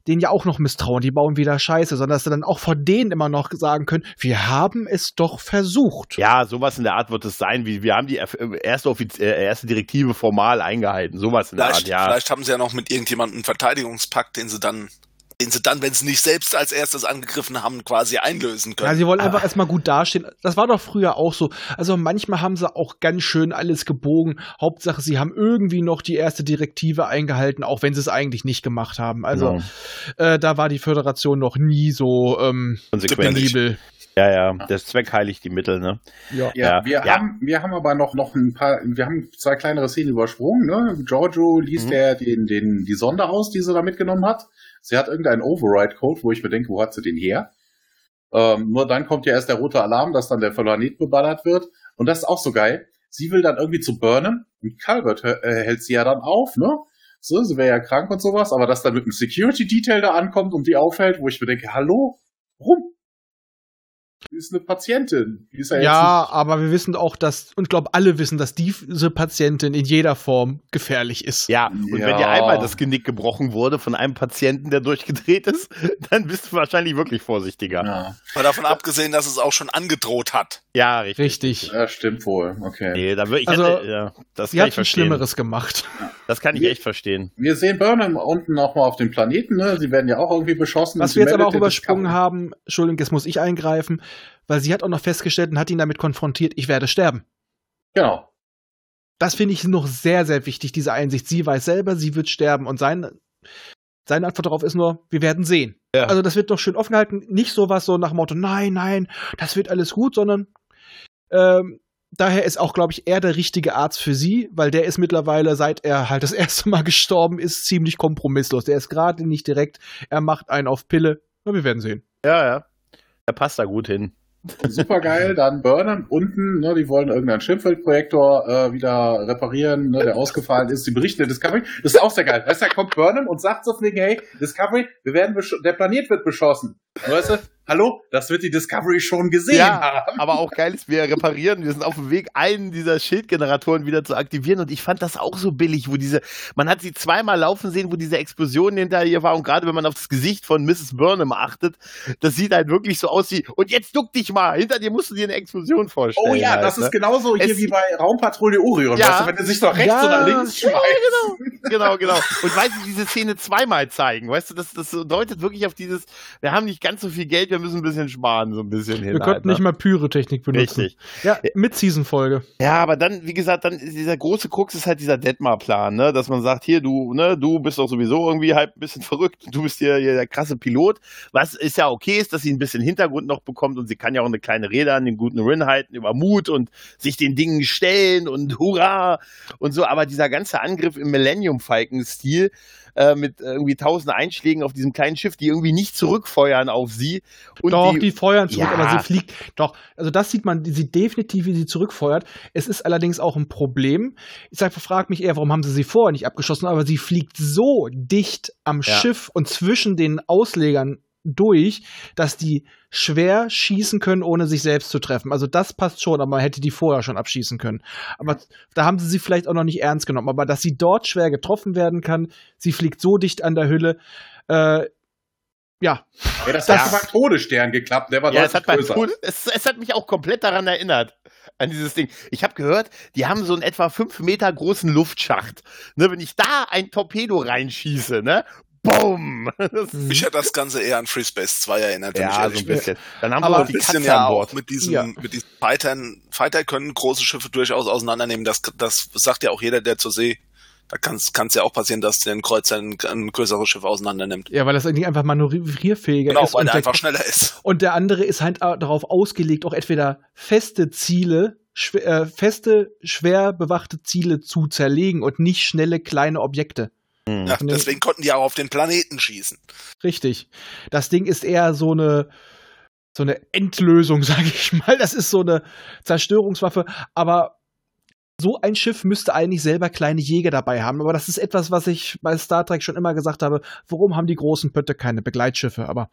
denen ja auch noch misstrauen, die bauen wieder Scheiße, sondern dass sie dann auch vor denen immer noch sagen können, wir haben es doch versucht. Ja, sowas in der Art wird es sein, wie wir haben die erf- erste, Offiz äh, erste Direktive formal eingehalten. Sowas in der Art, Vielleicht, ja. vielleicht haben sie ja noch mit irgendjemandem einen Verteidigungspakt, den sie dann, den sie dann, wenn sie nicht selbst als erstes angegriffen haben, quasi einlösen können. Ja, sie wollen einfach erstmal gut dastehen. Das war doch früher auch so. Also manchmal haben sie auch ganz schön alles gebogen. Hauptsache, sie haben irgendwie noch die erste Direktive eingehalten, auch wenn sie es eigentlich nicht gemacht haben. Also Genau. äh, da war die Föderation noch nie so ähm, konsequent. penibel. Ja, ja. Der Zweck heiligt die Mittel, ne? Ja. Ja, Ja, wir, ja. Haben, wir haben aber noch, noch ein paar, wir haben zwei kleinere Szenen übersprungen. Ne? Giorgio liest Mhm. ja den, den, die Sonde aus, die sie da mitgenommen hat. Sie hat irgendeinen Override-Code, wo ich mir denke, wo hat sie den her? Ähm, nur dann kommt ja erst der rote Alarm, dass dann der Planet beballert wird. Und das ist auch so geil. Sie will dann irgendwie zu Burnham und Calvert äh, hält sie ja dann auf, ne? So, sie wäre ja krank und sowas, aber dass dann mit einem Security-Detail da ankommt und die aufhält, wo ich mir denke, hallo? Warum? Ist eine Patientin. Die ist ja, jetzt Ja, aber wir wissen auch, dass, und ich glaube, alle wissen, dass diese Patientin in jeder Form gefährlich ist. Ja, und Ja. wenn dir einmal das Genick gebrochen wurde von einem Patienten, der durchgedreht ist, (laughs) dann bist du wahrscheinlich wirklich vorsichtiger. Ja, Ja, Mal davon abgesehen, dass es auch schon angedroht hat. richtig. Richtig. ja, stimmt wohl. Okay. Nee, da würde ich, Also, hätte, ja, das Sie kann hat ich verstehen. Schlimmeres gemacht. Das kann ich Wir- echt verstehen. Wir sehen Burnham unten nochmal auf dem Planeten, ne? Sie werden ja auch irgendwie beschossen. Was wir jetzt aber auch übersprungen haben, Entschuldigung, jetzt muss ich eingreifen, weil sie hat auch noch festgestellt und hat ihn damit konfrontiert, ich werde sterben. Genau. Das finde ich noch sehr, sehr wichtig, diese Einsicht. Sie weiß selber, sie wird sterben und sein, seine Antwort darauf ist nur, wir werden sehen. Ja. Also das wird noch schön offen gehalten. Nicht sowas so nach dem Motto, nein, nein, das wird alles gut, sondern ähm, daher ist auch, glaube ich, er der richtige Arzt für sie, weil der ist mittlerweile, seit er halt das (laughs) erste Mal gestorben ist, ziemlich kompromisslos. Der ist gerade nicht direkt, er macht einen auf Pille. Na, wir werden sehen. Ja, ja. Er passt da gut hin. Super geil. Dann Burnham unten, ne? Die wollen irgendeinen Schimpffeldprojektor äh, wieder reparieren, ne? Der ausgefallen ist. Die berichten der Discovery. Das ist auch sehr geil. Weißt du, da kommt Burnham und sagt so wegen, hey, Discovery, wir werden der Planet wird beschossen. Weißt du? Hallo? Das wird die Discovery schon gesehen Ja, haben. aber auch geil ist, wir reparieren, wir sind auf dem Weg, einen dieser Schildgeneratoren wieder zu aktivieren und ich fand das auch so billig, wo diese, man hat sie zweimal laufen sehen, wo diese Explosion hinter ihr war und gerade wenn man auf das Gesicht von Mrs. Burnham achtet, das sieht halt wirklich so aus wie, und jetzt duck dich mal, hinter dir musst du dir eine Explosion vorstellen. Oh ja, halt, das ne? ist genauso hier Es- wie bei Raumpatrouille Orion, Ja. weißt du, wenn er sich nach rechts Ja, oder links Ja, schmeißt. genau, genau. Und weil sie diese Szene zweimal zeigen, weißt du, das, das deutet wirklich auf dieses, wir haben nicht ganz so viel Geld, wir müssen ein bisschen sparen, so ein bisschen hin. Wir halt, konnten ne? nicht mal Pyrotechnik benutzen. Richtig. Ja, Mid-Season-Folge. Ja, aber dann, wie gesagt, dann ist dieser große Krux ist halt dieser Detmar-Plan, ne, dass man sagt, hier, du, ne, du bist doch sowieso irgendwie halt ein bisschen (laughs) verrückt, du bist hier, hier der krasse Pilot, was ist ja okay ist, dass sie ein bisschen Hintergrund noch bekommt und sie kann ja auch eine kleine Rede an den guten Rin halten über Mut und sich den Dingen stellen und (laughs) hurra und so, aber dieser ganze Angriff im Millennium-Falken-Stil, äh, mit irgendwie tausend Einschlägen auf diesem kleinen Schiff, die irgendwie nicht zurückfeuern auf sie. Und doch, die, feuern zurück, Ja. aber sie fliegt. Doch, also das sieht man, die sieht definitiv, wie sie zurückfeuert. Es ist allerdings auch ein Problem. Ich sag, frag mich eher, warum haben sie sie vorher nicht abgeschossen, aber sie fliegt so dicht am Ja. Schiff und zwischen den Auslegern durch, dass die schwer schießen können, ohne sich selbst zu treffen. Also das passt schon, aber man hätte die vorher schon abschießen können. Aber da haben sie sie vielleicht auch noch nicht ernst genommen. Aber dass sie dort schwer getroffen werden kann, sie fliegt so dicht an der Hülle, äh, ja, Ja, das, Das- hat beim Todesstern geklappt, der war Ja, es deutlich hat, größer. Tod- es, es hat mich auch komplett daran erinnert, an dieses Ding. Ich habe gehört, die haben so einen etwa fünf Meter großen Luftschacht. Ne, wenn ich da ein Torpedo reinschieße, ne, boom. Mhm. Mich hat das Ganze eher an Free Space 2 erinnert, ja, so ein bisschen. Dann haben Aber wir auch Ein die bisschen ja an Bord. auch mit diesen, Ja. mit diesen Fightern. Fighter können große Schiffe durchaus auseinandernehmen. Das, das sagt ja auch jeder, der zur See. Da kann es ja auch passieren, dass ein Kreuzer ein, ein größeres Schiff auseinandernimmt. Ja, weil das irgendwie einfach manövrierfähiger Genau, ist. weil Und der einfach schneller ist. und der andere ist halt darauf ausgelegt, auch entweder feste Ziele, schw äh, feste, schwer bewachte Ziele zu zerlegen und nicht schnelle kleine Objekte. Hm. Ja, deswegen konnten die auch auf den Planeten schießen. Richtig. Das Ding ist eher so eine so eine Endlösung, (laughs) sage ich mal. Das ist so eine Zerstörungswaffe, aber so ein Schiff müsste eigentlich selber kleine Jäger dabei haben. Aber das ist etwas, was ich bei Star Trek schon immer gesagt habe. Warum haben die großen Pötte keine Begleitschiffe? Aber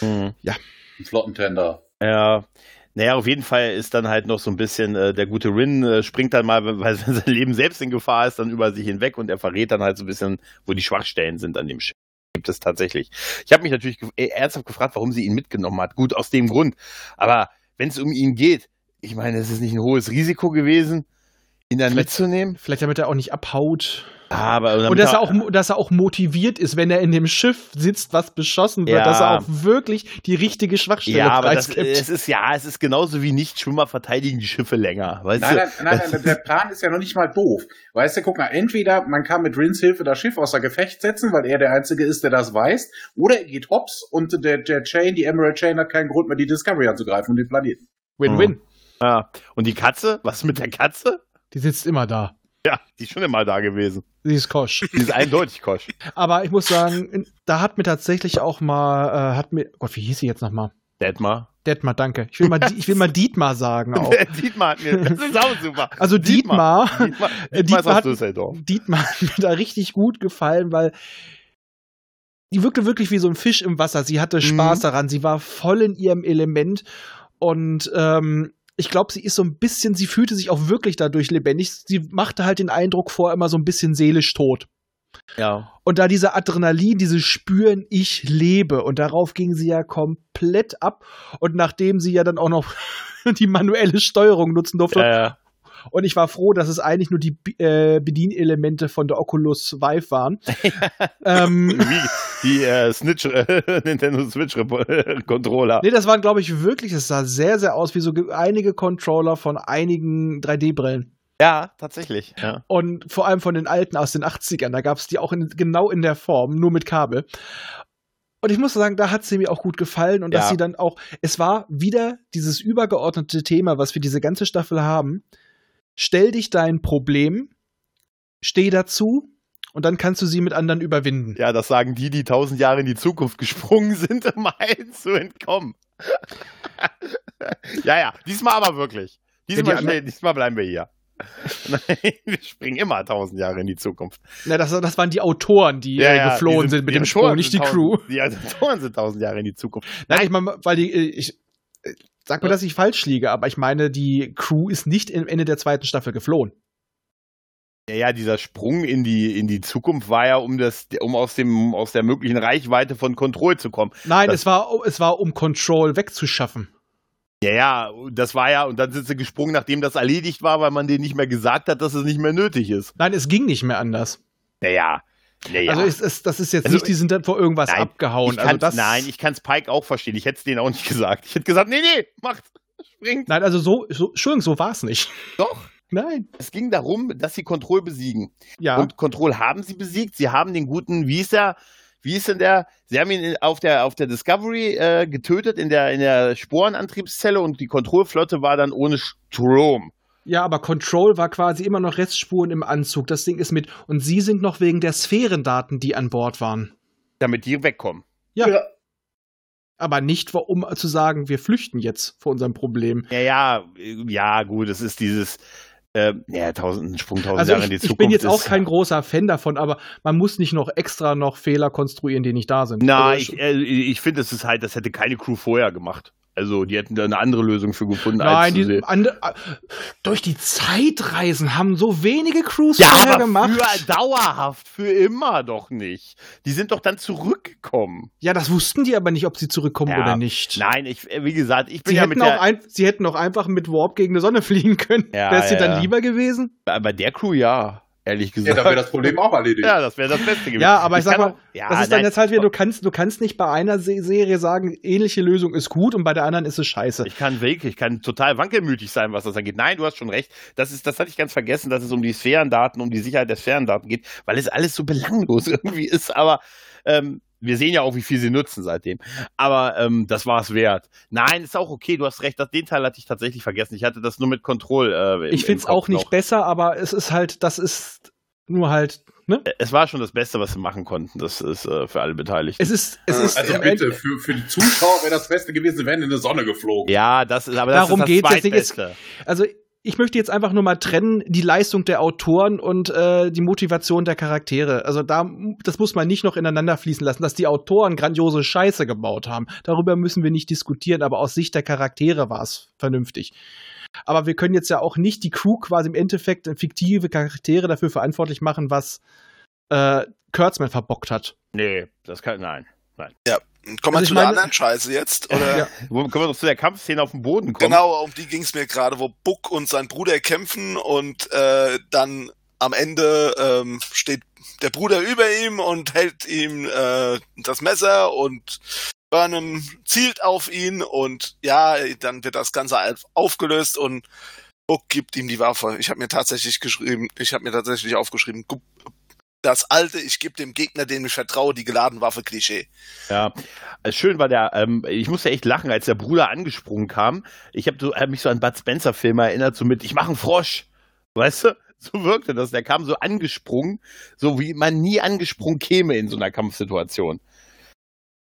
Hm. Ein Flottentender. Ja. Naja, auf jeden Fall ist dann halt noch so ein bisschen, äh, der gute Rin äh, springt dann mal, (laughs) weil sein Leben selbst in Gefahr ist, dann über sich hinweg und er verrät dann halt so ein bisschen, wo die Schwachstellen sind an dem Schiff. Gibt es tatsächlich. Ich habe mich natürlich ge äh, ernsthaft gefragt, warum sie ihn mitgenommen hat. Gut, aus dem Grund. Aber wenn es um ihn geht, ich meine, es ist nicht ein hohes Risiko gewesen, ihn dann Vielleicht- mitzunehmen. vielleicht damit er auch nicht abhaut. Aber damit Und dass er, auch, dass er auch motiviert ist, wenn er in dem Schiff sitzt, was beschossen wird, Ja. dass er auch wirklich die richtige Schwachstelle ja, aber das, es ist ja, es ist genauso wie Nichtschwimmer verteidigen die Schiffe länger. Weißt Nein, du? nein, nein, nein, der Plan ist ja noch nicht mal doof. Weißt du, guck mal, entweder man kann mit Rins Hilfe das Schiff außer Gefecht setzen, weil er der Einzige ist, der das weiß, oder er geht hops und der, der Chain, die Emerald Chain, hat keinen Grund mehr, die Discovery anzugreifen und den Planeten. Win-win. Ja. Und die Katze? Was mit der Katze? Die sitzt immer da. (laughs) Ja, die ist schon immer da gewesen. Sie ist kosch. Die ist eindeutig Kosch. (laughs) Aber ich muss sagen, da hat mir tatsächlich auch mal, äh, hat mir, Gott, wie hieß sie jetzt nochmal? Detmar. Detmar, danke. Ich will mal, (laughs) ich will mal Dietmar sagen auch. Dietmar hat mir, das ist auch super. Also Dietmar, Dietmar, Dietmar, Dietmar hat- Düsseldorf. Dietmar hat mir da richtig gut gefallen, weil die wirkte wirklich wie so ein Fisch im Wasser. Sie hatte Spaß Mhm. daran. Sie war voll in ihrem Element und ähm, ich glaube, sie ist so ein bisschen, sie fühlte sich auch wirklich dadurch lebendig. Sie machte halt den Eindruck vor immer so ein bisschen seelisch tot. Ja. Und da diese Adrenalin, dieses Spüren, ich lebe. Und darauf ging sie ja komplett ab. Und nachdem sie ja dann auch noch (laughs) die manuelle Steuerung nutzen durfte. Äh, Und ich war froh, dass es eigentlich nur die äh, Bedienelemente von der Oculus Vive waren. (laughs) ähm, wie die äh, Snitch, äh, (laughs) Nintendo Switch (laughs) Controller. nee, das waren, glaube ich, wirklich, es sah sehr, sehr aus wie so ge- einige Controller von einigen 3D-Brillen. Ja, tatsächlich. Ja. Und vor allem von den alten aus den 80ern. Da gab es die auch in, genau in der Form, nur mit Kabel. Und ich muss sagen, da hat sie mir auch gut gefallen und dass Ja. sie dann auch, es war wieder dieses übergeordnete Thema, was wir diese ganze Staffel haben. Stell dich dein Problem, steh dazu und dann kannst du sie mit anderen überwinden. ja, das sagen die, die tausend Jahre in die Zukunft gesprungen (laughs) sind, um allen zu entkommen. (laughs) ja, ja, diesmal aber wirklich. Diesmal, Ja, die diesmal bleiben wir hier. (laughs) Nein, wir springen immer tausend Jahre in die Zukunft. Na, das, das waren die Autoren, die Ja, äh, ja, geflohen die sind, mit die dem Sprung, nicht die sind Crew. Die Autoren sind tausend Jahre in die Zukunft. Nein, ich meine, weil die, äh, ich, sag mir, dass ich falsch liege, aber ich meine, die Crew ist nicht am Ende der zweiten Staffel geflohen. Ja, ja, dieser Sprung in die, in die Zukunft war ja, um das, um aus dem, aus der möglichen Reichweite von Control zu kommen. Nein, Das- es war, es war, um Control wegzuschaffen. Ja, ja, das war ja, und dann sind sie gesprungen, nachdem das erledigt war, weil man denen nicht mehr gesagt hat, dass es nicht mehr nötig ist. Nein, es ging nicht mehr anders. Naja. Naja. Also es, es, das ist jetzt Also nicht, die sind dann vor irgendwas Nein, abgehauen. ich Also das, nein, ich kann Spike auch verstehen. Ich hätte es denen auch nicht gesagt. Ich hätte gesagt, nee, nee, macht, springt. nein, also so, so Entschuldigung, so war es nicht. Doch. Nein. Es ging darum, dass sie Control besiegen. Ja. Und Control haben sie besiegt. Sie haben den guten, wie ist der, wie ist denn der? Sie haben ihn auf der, auf der Discovery äh, getötet in der, in der Sporenantriebszelle und die Kontrollflotte war dann ohne Strom. Ja, aber Control war quasi immer noch Restspuren im Anzug. Das Ding ist mit. Und sie sind noch wegen der Sphärendaten, die an Bord waren. damit die wegkommen. Ja. Ja. Aber nicht, um zu sagen, wir flüchten jetzt vor unserem Problem. Ja, ja, äh, ja, gut, es ist dieses, äh, ja, tausend, ein Sprung tausend Also Jahre ich, in die ich Zukunft. bin jetzt auch ist- kein großer Fan davon, aber man muss nicht noch extra noch Fehler konstruieren, die nicht da sind. Na, Also ich, äh, ich finde, es ist halt, das hätte keine Crew vorher gemacht. Also, die hätten da eine andere Lösung für gefunden, als Nein, die, ande, äh, durch die Zeitreisen haben so wenige Crews Ja, vorher aber gemacht. für dauerhaft, für immer doch nicht. Die sind doch dann zurückgekommen. ja, das wussten die aber nicht, ob sie zurückkommen Ja. oder nicht. Nein, ich, äh, wie gesagt, ich bin Sie ja hätten, mit auch der, ein, sie hätten auch einfach mit Warp gegen eine Sonne fliegen können. Ja, Wäre es dir dann lieber gewesen? bei der Crew ja, ehrlich Ja, gesagt. dann wäre das Problem auch erledigt. Ja, das wäre das Beste gewesen. Ja, aber ich, sag kann mal, auch- ja, das ist dann nein, jetzt halt wieder, du kannst, du kannst nicht bei einer Se Serie sagen, ähnliche Lösung ist gut und bei der anderen ist es scheiße. Ich kann wirklich, ich kann total wankelmütig sein, was das angeht. Nein, du hast schon recht. Das ist, das hatte ich ganz vergessen, dass es um die Sphärendaten, um die Sicherheit der Sphärendaten geht, weil es alles so belanglos (laughs) irgendwie ist. Aber ähm, wir sehen ja auch, wie viel sie nutzen seitdem. Aber ähm, das war es wert. Nein, ist auch okay. Du hast recht. Das, den Teil hatte ich tatsächlich vergessen. Ich hatte das nur mit Control. Äh, im- Ich finde es auch nicht noch. besser, aber es ist halt, das ist nur halt, ne? Es war schon das Beste, was sie machen konnten. Das ist äh, für alle Beteiligten. Es ist, es ist Also bitte, für, für die Zuschauer wäre das Beste gewesen, sie wären in die Sonne geflogen. ja, das ist aber das Darum ist das ist- Zweitbeste. also ich möchte jetzt einfach nur mal trennen die Leistung der Autoren und äh, die Motivation der Charaktere. Also da, das muss man nicht noch ineinander fließen lassen, dass die Autoren grandiose Scheiße gebaut haben. Darüber müssen wir nicht diskutieren, aber aus Sicht der Charaktere war es vernünftig. Aber wir können jetzt ja auch nicht die Crew quasi im Endeffekt äh, fiktive Charaktere dafür verantwortlich machen, was äh, Kurtzman verbockt hat. Nee, das kann, nein. Kommen wir Also zu der meine- anderen Scheiße jetzt? (laughs) Oder? Ja. Wo, können wir doch zu der Kampfszene auf dem Boden kommen? Genau, um die ging es mir gerade, wo Buck und sein Bruder kämpfen und äh, dann am Ende ähm, steht der Bruder über ihm und hält ihm äh, das Messer und Burnham zielt auf ihn und ja, dann wird das Ganze auf- aufgelöst und Buck gibt ihm die Waffe. Ich habe mir tatsächlich geschrieben, ich habe mir tatsächlich aufgeschrieben, das alte, ich gebe dem Gegner, dem ich vertraue, die geladene Waffe Klischee. Ja, äh, schön war der, ähm, ich musste echt lachen, als der Bruder angesprungen kam. Ich habe so, hab mich so an Bud Spencer Filme erinnert, so mit, ich mache einen Frosch. Weißt du? (laughs) So wirkte das. Der kam so angesprungen, so wie man nie angesprungen käme in so einer Kampfsituation.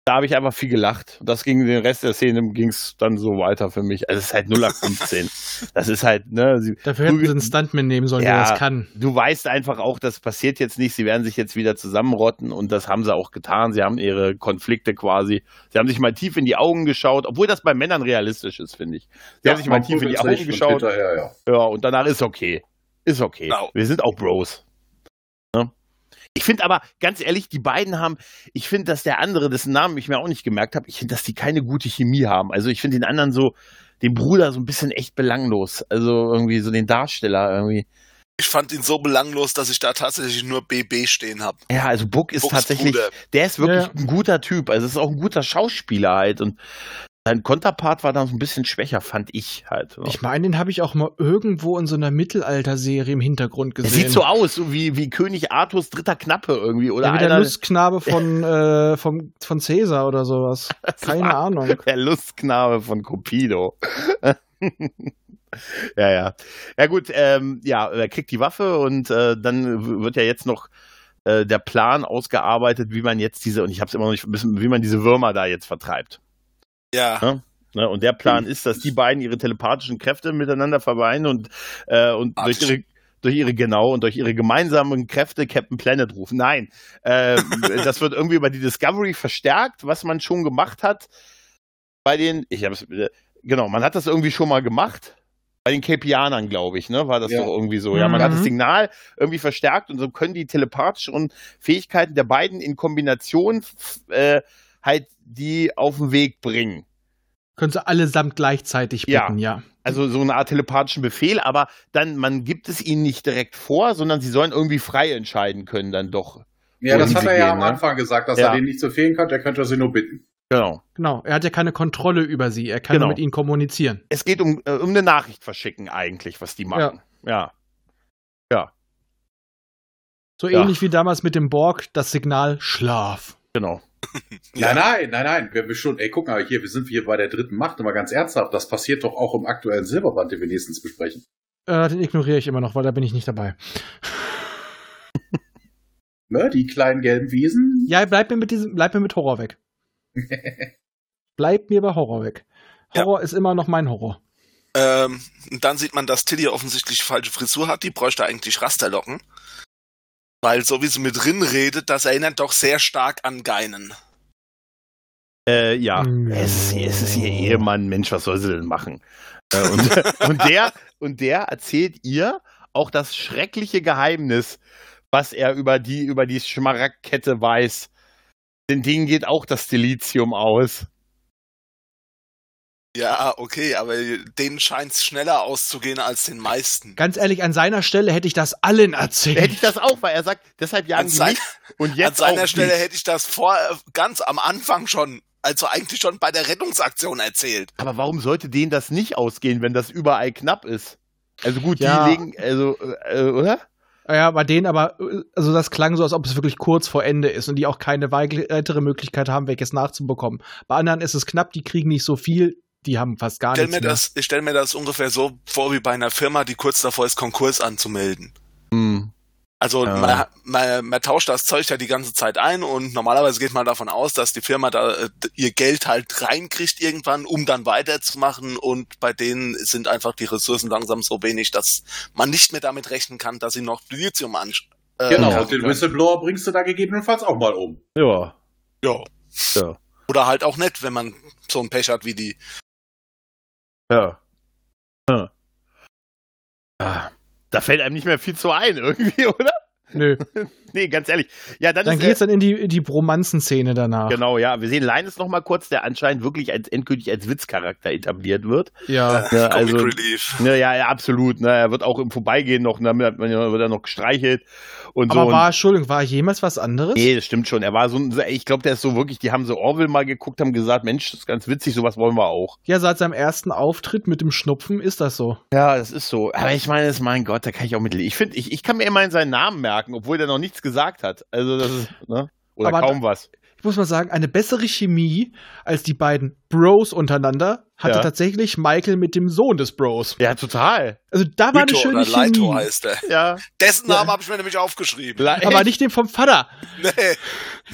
Da habe ich einfach viel gelacht. Das ging den Rest der Szene ging's dann so weiter für mich. Also es ist halt 0 auf 15. das ist halt, ne, sie, Dafür hätten sie einen Stuntman nehmen sollen, Ja. der das kann. du weißt einfach auch, das passiert jetzt nicht. Sie werden sich jetzt wieder zusammenrotten und das haben sie auch getan. Sie haben ihre Konflikte quasi. Sie haben sich mal tief in die Augen geschaut, obwohl das bei Männern realistisch ist, finde ich. Sie haben sich mal tief in die Augen geschaut. hinterher, ja. Ja, und danach ist okay. Ist okay. Genau. Wir sind auch Bros. Ich finde aber, ganz ehrlich, die beiden haben, ich finde, dass der andere, dessen Namen ich mir auch nicht gemerkt habe, ich finde, dass die keine gute Chemie haben. Also ich finde den anderen so, den Bruder so ein bisschen echt belanglos. Also irgendwie so den Darsteller irgendwie. Ich fand ihn so belanglos, dass ich da tatsächlich nur BB stehen habe. Ja, also Buck ist Bucks tatsächlich, Bruder. der ist wirklich Ja, ein guter Typ. Also es ist auch ein guter Schauspieler halt. Und sein Konterpart war dann so ein bisschen schwächer, fand ich halt. Ich meine, den habe ich auch mal irgendwo in so einer Mittelalter-Serie im Hintergrund Er gesehen. sieht so aus, so wie, wie König Arthurs dritter Knappe irgendwie. Oder ja, wie der Lustknabe (laughs) von, äh, vom, von Cäsar oder sowas. (laughs) Keine Ahnung. Der Lustknabe von Cupido. (laughs) ja, ja. Ja, gut, ähm, ja, er kriegt die Waffe und äh, dann wird ja jetzt noch äh, der Plan ausgearbeitet, wie man jetzt diese, und ich habe es immer noch nicht wissen, wie man diese Würmer da jetzt vertreibt. Ja. Ja. Ne, und der Plan ist, dass die beiden ihre telepathischen Kräfte miteinander vereinen und, äh, und durch ihre, durch ihre genau und durch ihre gemeinsamen Kräfte Captain Planet rufen. Nein, äh, (laughs) das wird irgendwie über die Discovery verstärkt, was man schon gemacht hat bei den. Ich habe es genau, man hat das irgendwie schon mal gemacht. Bei den Capianern, glaube ich, ne, war das Ja. doch irgendwie so. Ja, man Mhm. hat das Signal irgendwie verstärkt und so können die telepathischen Fähigkeiten der beiden in Kombination äh, halt die auf den Weg bringen. Können sie allesamt gleichzeitig Ja. bitten, ja. Also so eine Art telepathischen Befehl, aber dann, man gibt es ihnen nicht direkt vor, sondern sie sollen irgendwie frei entscheiden können dann doch. Ja, das hat er ja gehen, am ne? Anfang gesagt, dass Ja. er denen nicht so fehlen kann, er könnte sie nur bitten. Genau. Genau. Er hat ja keine Kontrolle über sie. Er kann Genau. nur mit ihnen kommunizieren. Es geht um, äh, um eine Nachricht verschicken eigentlich, was die machen. Ja. So Ja. ähnlich wie damals mit dem Borg, das Signal Schlaf. Genau. (laughs) Ja. Nein, nein, nein, nein. Wir, wir schon, ey, guck mal, hier, wir sind hier bei der dritten Macht, immer ganz ernsthaft. Das passiert doch auch im aktuellen Silberband, den wir nächstens besprechen. Äh, den ignoriere ich immer noch, weil da bin ich nicht dabei. (laughs) Ne, die kleinen gelben Wesen. Ja, bleib mir mit diesem, bleib mir mit Horror weg. (laughs) Bleib mir bei Horror weg. Ja. Horror ist immer noch mein Horror. Ähm, dann sieht man, dass Tilly offensichtlich falsche Frisur hat. Die bräuchte eigentlich Rasterlocken. Weil so wie sie mit drin redet, das erinnert doch sehr stark an Geinen. Äh, ja. Es, ist- es ist ihr Ehemann, Mensch, was soll sie denn machen? Äh, und, (laughs) und, der, und der erzählt ihr auch das schreckliche Geheimnis, was er über die, über die Schmaragdkette weiß. Den Ding geht auch das Silizium aus. Ja, okay, aber denen scheint's schneller auszugehen als den meisten. Ganz ehrlich, an seiner Stelle hätte ich das allen erzählt. Hätte ich das auch, weil er sagt, deshalb jagen An, die sein, und an jetzt seiner auch Stelle dich. hätte ich das vor ganz am Anfang schon, also eigentlich schon bei der Rettungsaktion erzählt. Aber warum sollte denen das nicht ausgehen, wenn das überall knapp ist? Also gut, Ja. die legen, also, äh, oder? Ja, bei denen aber, äh, also das klang so, als ob es wirklich kurz vor Ende ist und die auch keine weitere Möglichkeit haben, welches nachzubekommen. Bei anderen ist es knapp, die kriegen nicht so viel, die haben fast gar stell nichts mir mehr. das, ich stelle mir das ungefähr so vor wie bei einer Firma, die kurz davor ist, Konkurs anzumelden. Hm. Also Ja. man, man, man tauscht das Zeug ja die ganze Zeit ein und normalerweise geht man davon aus, dass die Firma da äh, ihr Geld halt reinkriegt irgendwann, um dann weiterzumachen und bei denen sind einfach die Ressourcen langsam so wenig, dass man nicht mehr damit rechnen kann, dass sie noch Lithium an. Äh, Genau, und den. Whistleblower bringst du da gegebenenfalls auch mal um. Ja. Ja. Ja. Oder halt auch nicht, wenn man so ein Pech hat wie die. Ja. Ja. Ah, Da fällt einem nicht mehr viel zu ein, (laughs) irgendwie, oder? Nö. (laughs) Nee, ganz ehrlich. Ja, dann, Dann ist geht's dann in die, in die Bromanzen-Szene danach. Genau, ja. Wir sehen Linus noch mal kurz, der anscheinend wirklich als endgültig als Witzcharakter etabliert wird. Ja. Ja, Comic also- Relief. Ne, ja, ja, absolut. Ne, er wird auch im Vorbeigehen noch, ne, wird er noch gestreichelt und Aber so. war, Entschuldigung, war jemals was anderes? Nee, das stimmt schon. Er war so, ich glaube, der ist so wirklich, die haben so Orville mal geguckt, haben gesagt, Mensch, das ist ganz witzig, sowas wollen wir auch. Ja, seit seinem ersten Auftritt mit dem Schnupfen ist das so. Ja, das ist so. Aber ich meine, das, mein Gott, da kann ich auch mit. Ich finde, ich, ich kann mir immerhin seinen Namen merken, obwohl der noch nichts gesagt hat. Also das ist, ne? Oder Aber kaum was. Ich muss mal sagen, eine bessere Chemie als die beiden Bros untereinander hatte Ja. tatsächlich Michael mit dem Sohn des Bros. Ja, total. Also da war eine Lito schöne oder Leito Chemie. heißt er. Ja. Dessen Ja. Namen habe ich mir nämlich aufgeschrieben. Le- Aber nicht dem vom Vater. Nee.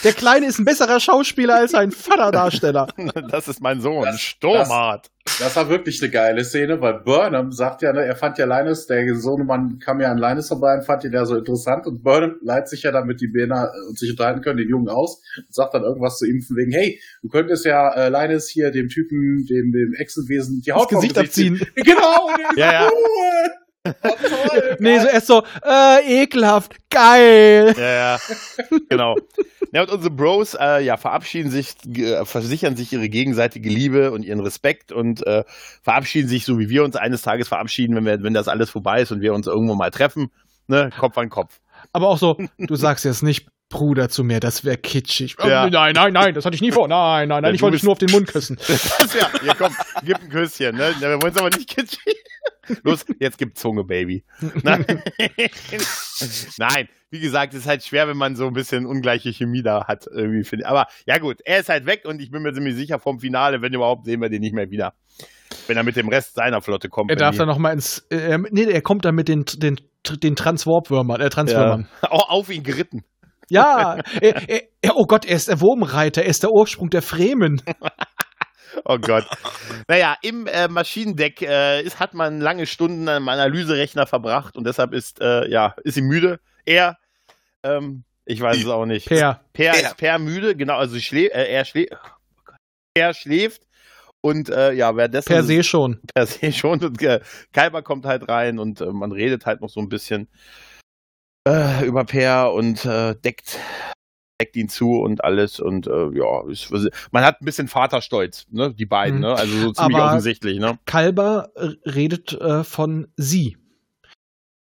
Der Kleine ist ein besserer Schauspieler als sein Vaterdarsteller. (laughs) Das ist mein Sohn. Das- Sturmhart. Das war wirklich eine geile Szene, weil Burnham sagt ja, ne, er fand ja Linus, der Sohnemann kam ja an Linus vorbei und fand ihn ja so interessant und Burnham leitet sich ja dann mit die Bena und sich unterhalten können, den Jungen aus und sagt dann irgendwas zu ihm von wegen, hey, du könntest ja äh, Linus hier dem Typen, dem, dem Echsenwesen die Das Haut vom Gesicht ziehen. abziehen. Genau, und (laughs) Ja, ja. ja. toll, (laughs) Nee, so erst so, äh, ekelhaft, geil. Ja, ja. genau. Ja, und unsere Bros äh, ja, verabschieden sich, äh, versichern sich ihre gegenseitige Liebe und ihren Respekt und äh, verabschieden sich, so wie wir uns eines Tages verabschieden, wenn, wir, wenn das alles vorbei ist und wir uns irgendwo mal treffen. Ne? Kopf an Kopf. Aber auch so, du sagst jetzt nicht Bruder zu mir, das wäre kitschig. Ja. Oh, nein, nein, nein, das hatte ich nie vor. Nein, nein, nein, Ja, ich wollte dich nur auf den Mund küssen. (laughs) Das ja, hier komm, gib ein Küsschen. Ne? Ja, Wir wollen es aber nicht kitschig. Los, jetzt gib Zunge, Baby. Nein. (laughs) Nein, wie gesagt, es ist halt schwer, wenn man so ein bisschen ungleiche Chemie da hat. Irgendwie. Aber ja gut, er ist halt weg und ich bin mir ziemlich sicher vom Finale, wenn überhaupt, sehen wir den nicht mehr wieder. Wenn er mit dem Rest seiner Flotte kommt. Er darf dann noch mal ins, äh, nee, er kommt dann mit den, den, den Transwarp-Würmern, äh, Transwürmern. ja. (laughs) Au- auf ihn geritten. Ja, er, er, oh Gott, er ist der Wurmreiter, er ist der Ursprung der Fremen. (laughs) Oh Gott. Naja, im äh, Maschinendeck äh, ist, hat man lange Stunden am Analyserechner verbracht und deshalb ist, äh, ja, ist sie müde. Er, ähm, ich weiß es auch nicht. Per. Per Per. ist per müde, genau, also schlä äh, er schläft. Er schläft und äh, ja, währenddessen Per se schon. per se schon. Und äh, Kalber kommt halt rein und äh, man redet halt noch so ein bisschen äh, über Per und äh, deckt, deckt ihn zu und alles. Und äh, ja, ist, man hat ein bisschen Vaterstolz, ne? Die beiden, Mhm. ne? Also so ziemlich Aber- offensichtlich, ne? Kalber äh, redet äh, von sie.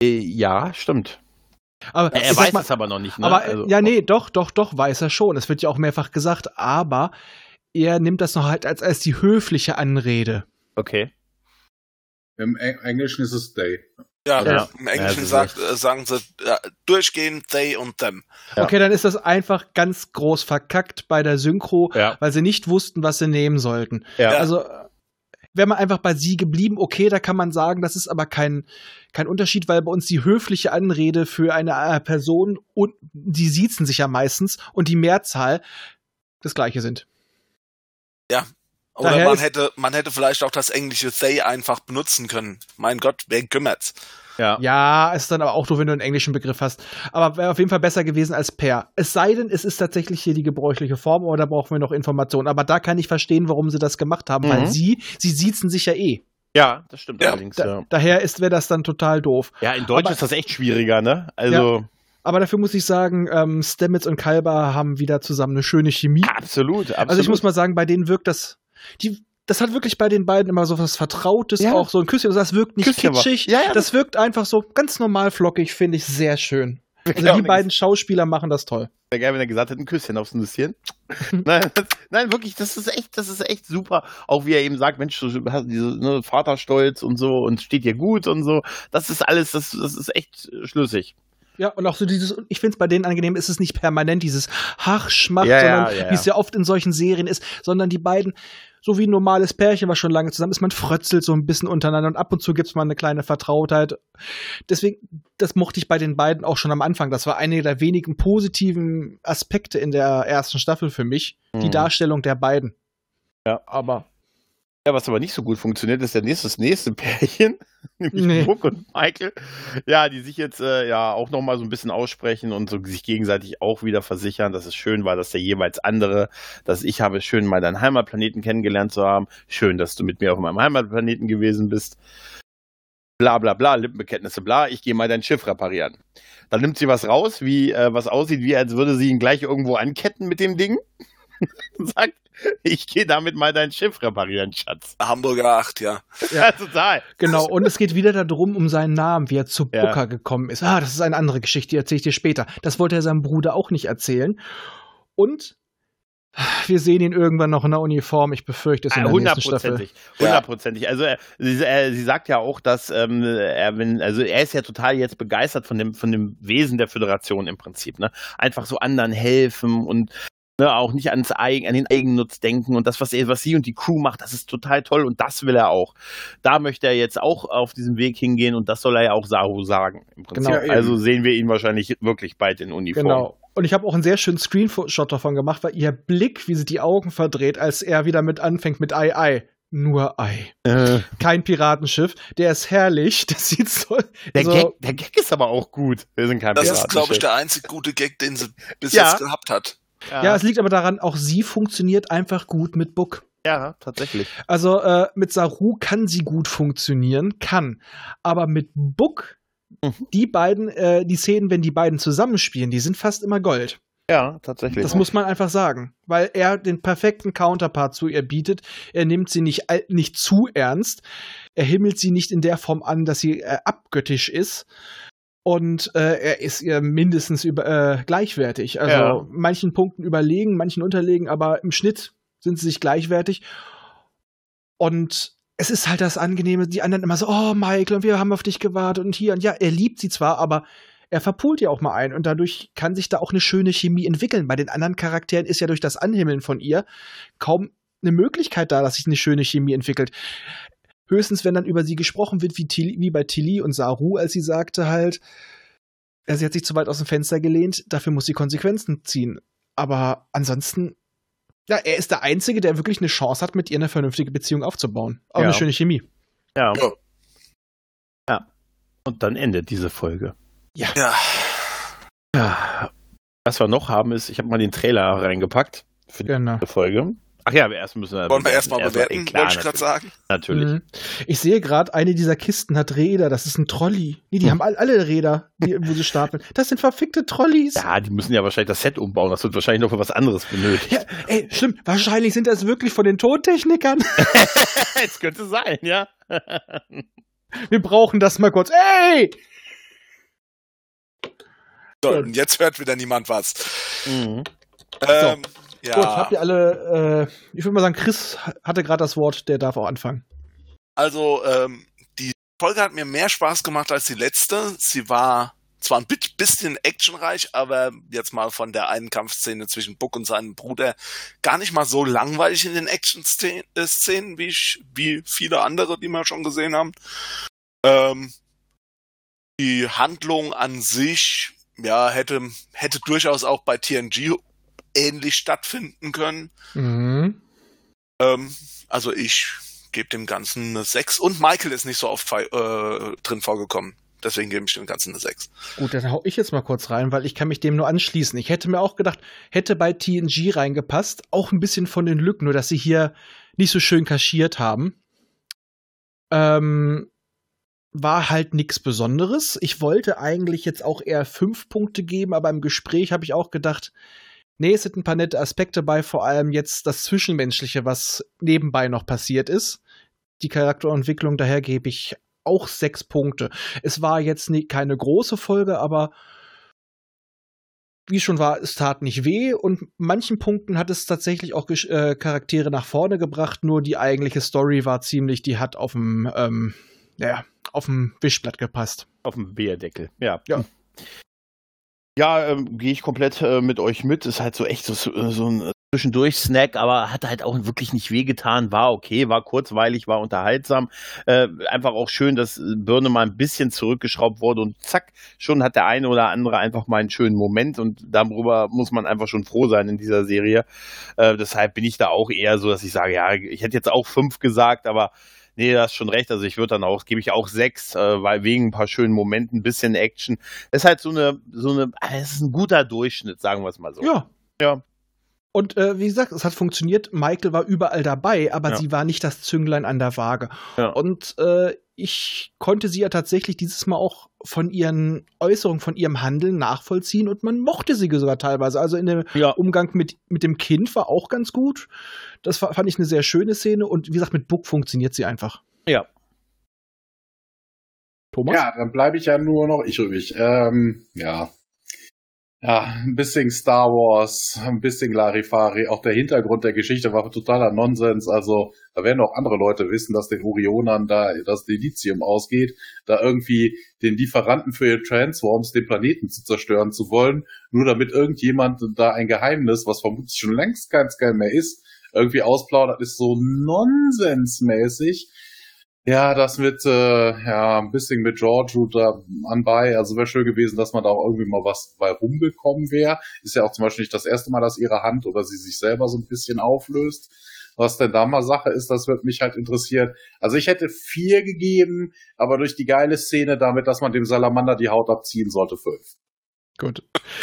Äh, ja, stimmt. Aber Er, ich er weiß mal, es aber noch nicht, ne? Aber also, ja, nee, doch, doch, doch, weiß er schon. Es wird ja auch mehrfach gesagt, aber er nimmt das noch halt als, als die höfliche Anrede. Okay. Im Eng- Englischen ist es they. Ja, Ja. im Ja, Englischen das sagt, äh, sagen sie äh, durchgehend they und them. Ja. Okay, dann ist das einfach ganz groß verkackt bei der Synchro, Ja. weil sie nicht wussten, was sie nehmen sollten. Ja. Also wäre man einfach bei sie geblieben, okay, da kann man sagen, das ist aber kein, kein Unterschied, weil bei uns die höfliche Anrede für eine äh, Person und die siezen sich ja meistens und die Mehrzahl das gleiche sind. Oder Daher man hätte, man hätte vielleicht auch das englische they einfach benutzen können. Mein Gott, wer kümmert's? ja. Ja, ist dann aber auch doof, wenn du einen englischen Begriff hast. Aber wäre auf jeden Fall besser gewesen als per. Es sei denn, es ist tatsächlich hier die gebräuchliche Form, oder da brauchen wir noch Informationen. Aber da kann ich verstehen, warum sie das gemacht haben, weil Mhm. sie, sie siezen sich ja eh. Ja, das stimmt Ja. allerdings. Da, Ja. Daher ist wäre das dann total doof. ja, in Deutsch Aber- ist das echt schwieriger, ne? Also, Aber dafür muss ich sagen, ähm, Stamets und Kalber haben wieder zusammen eine schöne Chemie. absolut, absolut. Also ich muss mal sagen, bei denen wirkt das, die, das hat wirklich bei den beiden immer so was Vertrautes, Ja. auch so ein Küsschen. Also das wirkt nicht Küsschen kitschig. Ja, ja, das wirkt einfach so ganz normal flockig, finde ich sehr schön. Also die beiden Schauspieler machen das toll. Wäre geil, wenn er gesagt hätte, ein Küsschen aufs Nüsschen. (laughs) nein, das, nein, wirklich, das ist echt, das ist echt super. Auch wie er eben sagt, Mensch, du hast diese ne, Vaterstolz und so und steht dir gut und so. Das ist alles, das, das ist echt schlüssig. Ja, und auch so dieses, ich finde es bei denen angenehm, ist es nicht permanent dieses Hachschmacht, Ja, sondern ja, ja. wie es ja oft in solchen Serien ist, sondern die beiden, so wie ein normales Pärchen, was schon lange zusammen ist, man frötzelt so ein bisschen untereinander und ab und zu gibt es mal eine kleine Vertrautheit. Deswegen, das mochte ich bei den beiden auch schon am Anfang. Das war eine der wenigen positiven Aspekte in der ersten Staffel für mich, die Mhm. Darstellung der beiden. Ja. Aber Ja, was aber nicht so gut funktioniert, ist der nächste, das (laughs) nächste Pärchen, nämlich Nee. Brooke und Michael. Ja, die sich jetzt äh, ja auch nochmal so ein bisschen aussprechen und so sich gegenseitig auch wieder versichern, dass es schön war, dass der jeweils andere, dass ich habe schön, mal deinen Heimatplaneten kennengelernt zu haben. Schön, dass du mit mir auf meinem Heimatplaneten gewesen bist. Bla bla bla, Lippenbekenntnisse, bla, ich gehe mal dein Schiff reparieren. Dann nimmt sie was raus, wie äh, was aussieht, wie als würde sie ihn gleich irgendwo anketten mit dem Ding. (laughs) sagt, ich gehe damit mal dein Schiff reparieren, Schatz. Hamburger 8, ja. Ja, total. Genau, und es geht wieder darum, um seinen Namen, wie er zu Ja. Booker gekommen ist. Ah, das ist eine andere Geschichte, die erzähle ich dir später. Das wollte er seinem Bruder auch nicht erzählen. Und wir sehen ihn irgendwann noch in der Uniform. Ich befürchte es in der nächsten Staffel. Hundertprozentig. Hundertprozentig. Also er, sie, er, sie sagt ja auch, dass ähm, er, wenn, also er ist ja total jetzt begeistert von dem, von dem Wesen der Föderation im Prinzip. Ne? Einfach so anderen helfen und ne, auch nicht ans Eigen, an den Eigennutz denken und das, was er, was sie und die Crew macht, das ist total toll und das will er auch. Da möchte er jetzt auch auf diesem Weg hingehen und das soll er ja auch Saru sagen. Im Prinzip. Genau. Also sehen wir ihn wahrscheinlich wirklich bald in Uniform. Genau. Und ich habe auch einen sehr schönen Screenshot davon gemacht, weil ihr Blick, wie sie die Augen verdreht, als er wieder mit anfängt mit Ei, Ei. Nur Ei. Äh, Kein Piratenschiff. Der ist herrlich. (laughs) Das sieht so. der, so Gag, der Gag ist aber auch gut. Wir sind kein Das ist, glaube ich, Piratenschiff. der einzig gute Gag, den sie bis Ja. jetzt gehabt hat. Ja, es liegt aber daran, auch sie funktioniert einfach gut mit Book. ja, tatsächlich. Also äh, mit Saru kann sie gut funktionieren, kann. Aber mit Book, Mhm. die beiden, äh, die Szenen, wenn die beiden zusammenspielen, die sind fast immer Gold. Ja, tatsächlich. Das muss man einfach sagen. Weil er den perfekten Counterpart zu ihr bietet. Er nimmt sie nicht, nicht zu ernst. Er himmelt sie nicht in der Form an, dass sie äh, abgöttisch ist. Und äh, er ist ihr mindestens über, äh, gleichwertig. Also Ja. manchen Punkten überlegen, manchen unterlegen, aber im Schnitt sind sie sich gleichwertig. Und es ist halt das Angenehme, die anderen immer so, oh Michael, und wir haben auf dich gewartet und hier und ja, er liebt sie zwar, aber er verpult ja auch mal ein und dadurch kann sich da auch eine schöne Chemie entwickeln. Bei den anderen Charakteren ist ja durch das Anhimmeln von ihr kaum eine Möglichkeit da, dass sich eine schöne Chemie entwickelt. Höchstens, wenn dann über sie gesprochen wird, wie, Tilly, wie bei Tilly und Saru, als sie sagte halt, sie hat sich zu weit aus dem Fenster gelehnt, dafür muss sie Konsequenzen ziehen. Aber ansonsten Ja, er ist der Einzige, der wirklich eine Chance hat, mit ihr eine vernünftige Beziehung aufzubauen. Auch Ja. eine schöne Chemie. Ja. Ja. Ja. Und dann endet diese Folge. Ja. Ja. Was wir noch haben, ist, ich habe mal den Trailer reingepackt für die Genau. Folge. Ach ja, aber erst müssen wir. Wollen wir erstmal bewerten, ey, klar, wollte ich gerade sagen. Natürlich. Mhm. Ich sehe gerade, eine dieser Kisten hat Räder. Das ist ein Trolley. Nee, die Hm. haben all, alle Räder, die, wo sie stapeln. Das sind verfickte Trolleys. Ja, die müssen ja wahrscheinlich das Set umbauen. Das wird wahrscheinlich noch für was anderes benötigt. Ja, ey, schlimm. Wahrscheinlich sind das wirklich von den Tontechnikern. (laughs) (laughs) Es könnte sein, ja. (laughs) Wir brauchen das mal kurz. Ey! So, und jetzt hört wieder niemand was. Mhm. Ähm, ja. Gut, habt ihr alle, äh, ich würde mal sagen, Chris hatte gerade das Wort, der darf auch anfangen. Also, ähm, die Folge hat mir mehr Spaß gemacht als die letzte. Sie war zwar ein bisschen actionreich, aber jetzt mal von der einen Kampfszene zwischen Buck und seinem Bruder gar nicht mal so langweilig in den Action-Szenen, wie, ich, wie viele andere, die wir schon gesehen haben. Ähm, die Handlung an sich, ja, hätte, hätte durchaus auch bei TNG ähnlich stattfinden können. Mhm. Ähm, also ich gebe dem Ganzen eine 6 und Michael ist nicht so oft äh, drin vorgekommen. Deswegen gebe ich dem Ganzen eine 6. Gut, dann hau ich jetzt mal kurz rein, weil ich kann mich dem nur anschließen. Ich hätte mir auch gedacht, hätte bei TNG reingepasst, auch ein bisschen von den Lücken, nur dass sie hier nicht so schön kaschiert haben. Ähm, war halt nichts Besonderes. Ich wollte eigentlich jetzt auch eher fünf Punkte geben, aber im Gespräch habe ich auch gedacht, nee, es sind ein paar nette Aspekte bei, vor allem jetzt das Zwischenmenschliche, was nebenbei noch passiert ist. Die Charakterentwicklung, daher gebe ich auch sechs Punkte. Es war jetzt nie, keine große Folge, aber wie schon war, es tat nicht weh und manchen Punkten hat es tatsächlich auch äh, Charaktere nach vorne gebracht, nur die eigentliche Story war ziemlich, die hat auf dem, ähm, ja, auf dem Wischblatt gepasst. Auf dem Bierdeckel, ja. Ja. Ja, ähm, gehe ich komplett äh, mit euch mit. Ist halt so echt so, so ein Zwischendurch-Snack, aber hat halt auch wirklich nicht wehgetan. War okay, war kurzweilig, war unterhaltsam. Äh, einfach auch schön, dass Birne mal ein bisschen zurückgeschraubt wurde und zack, schon hat der eine oder andere einfach mal einen schönen Moment und darüber muss man einfach schon froh sein in dieser Serie. Äh, deshalb bin ich da auch eher so, dass ich sage, ja, ich hätte jetzt auch fünf gesagt, aber Nee, du hast schon recht. Also ich würde dann auch, gebe ich auch sechs, äh, weil wegen ein paar schönen Momenten, ein bisschen Action. ist halt so eine, so eine, ah, es ist ein guter Durchschnitt, sagen wir es mal so. Ja. Ja. Und äh, wie gesagt, es hat funktioniert. Michael war überall dabei, aber Ja. sie war nicht das Zünglein an der Waage. Ja. Und äh, ich konnte sie ja tatsächlich dieses Mal auch von ihren Äußerungen, von ihrem Handeln nachvollziehen und man mochte sie sogar teilweise. Also in dem Ja. Umgang mit, mit dem Kind war auch ganz gut. Das war, fand ich eine sehr schöne Szene und wie gesagt, mit Book funktioniert sie einfach. Ja. Thomas? Ja, dann bleibe ich ja nur noch ich übrig. Ähm, ja. Ja, ein bisschen Star Wars, ein bisschen Larifari. Auch der Hintergrund der Geschichte war totaler Nonsens. Also, da werden auch andere Leute wissen, dass den Orionern da das Delizium ausgeht, da irgendwie den Lieferanten für ihre Transforms den Planeten zu zerstören zu wollen, nur damit irgendjemand da ein Geheimnis, was vermutlich schon längst keins geil mehr ist, irgendwie ausplaudert, ist so nonsensmäßig. Ja, das mit, äh, ja, ein bisschen mit George da anbei. Also wäre schön gewesen, dass man da auch irgendwie mal was bei rumgekommen wäre. Ist ja auch zum Beispiel nicht das erste Mal, dass ihre Hand oder sie sich selber so ein bisschen auflöst. Was denn da mal Sache ist, das wird mich halt interessieren. Also ich hätte vier gegeben, aber durch die geile Szene damit, dass man dem Salamander die Haut abziehen sollte, fünf. Gut.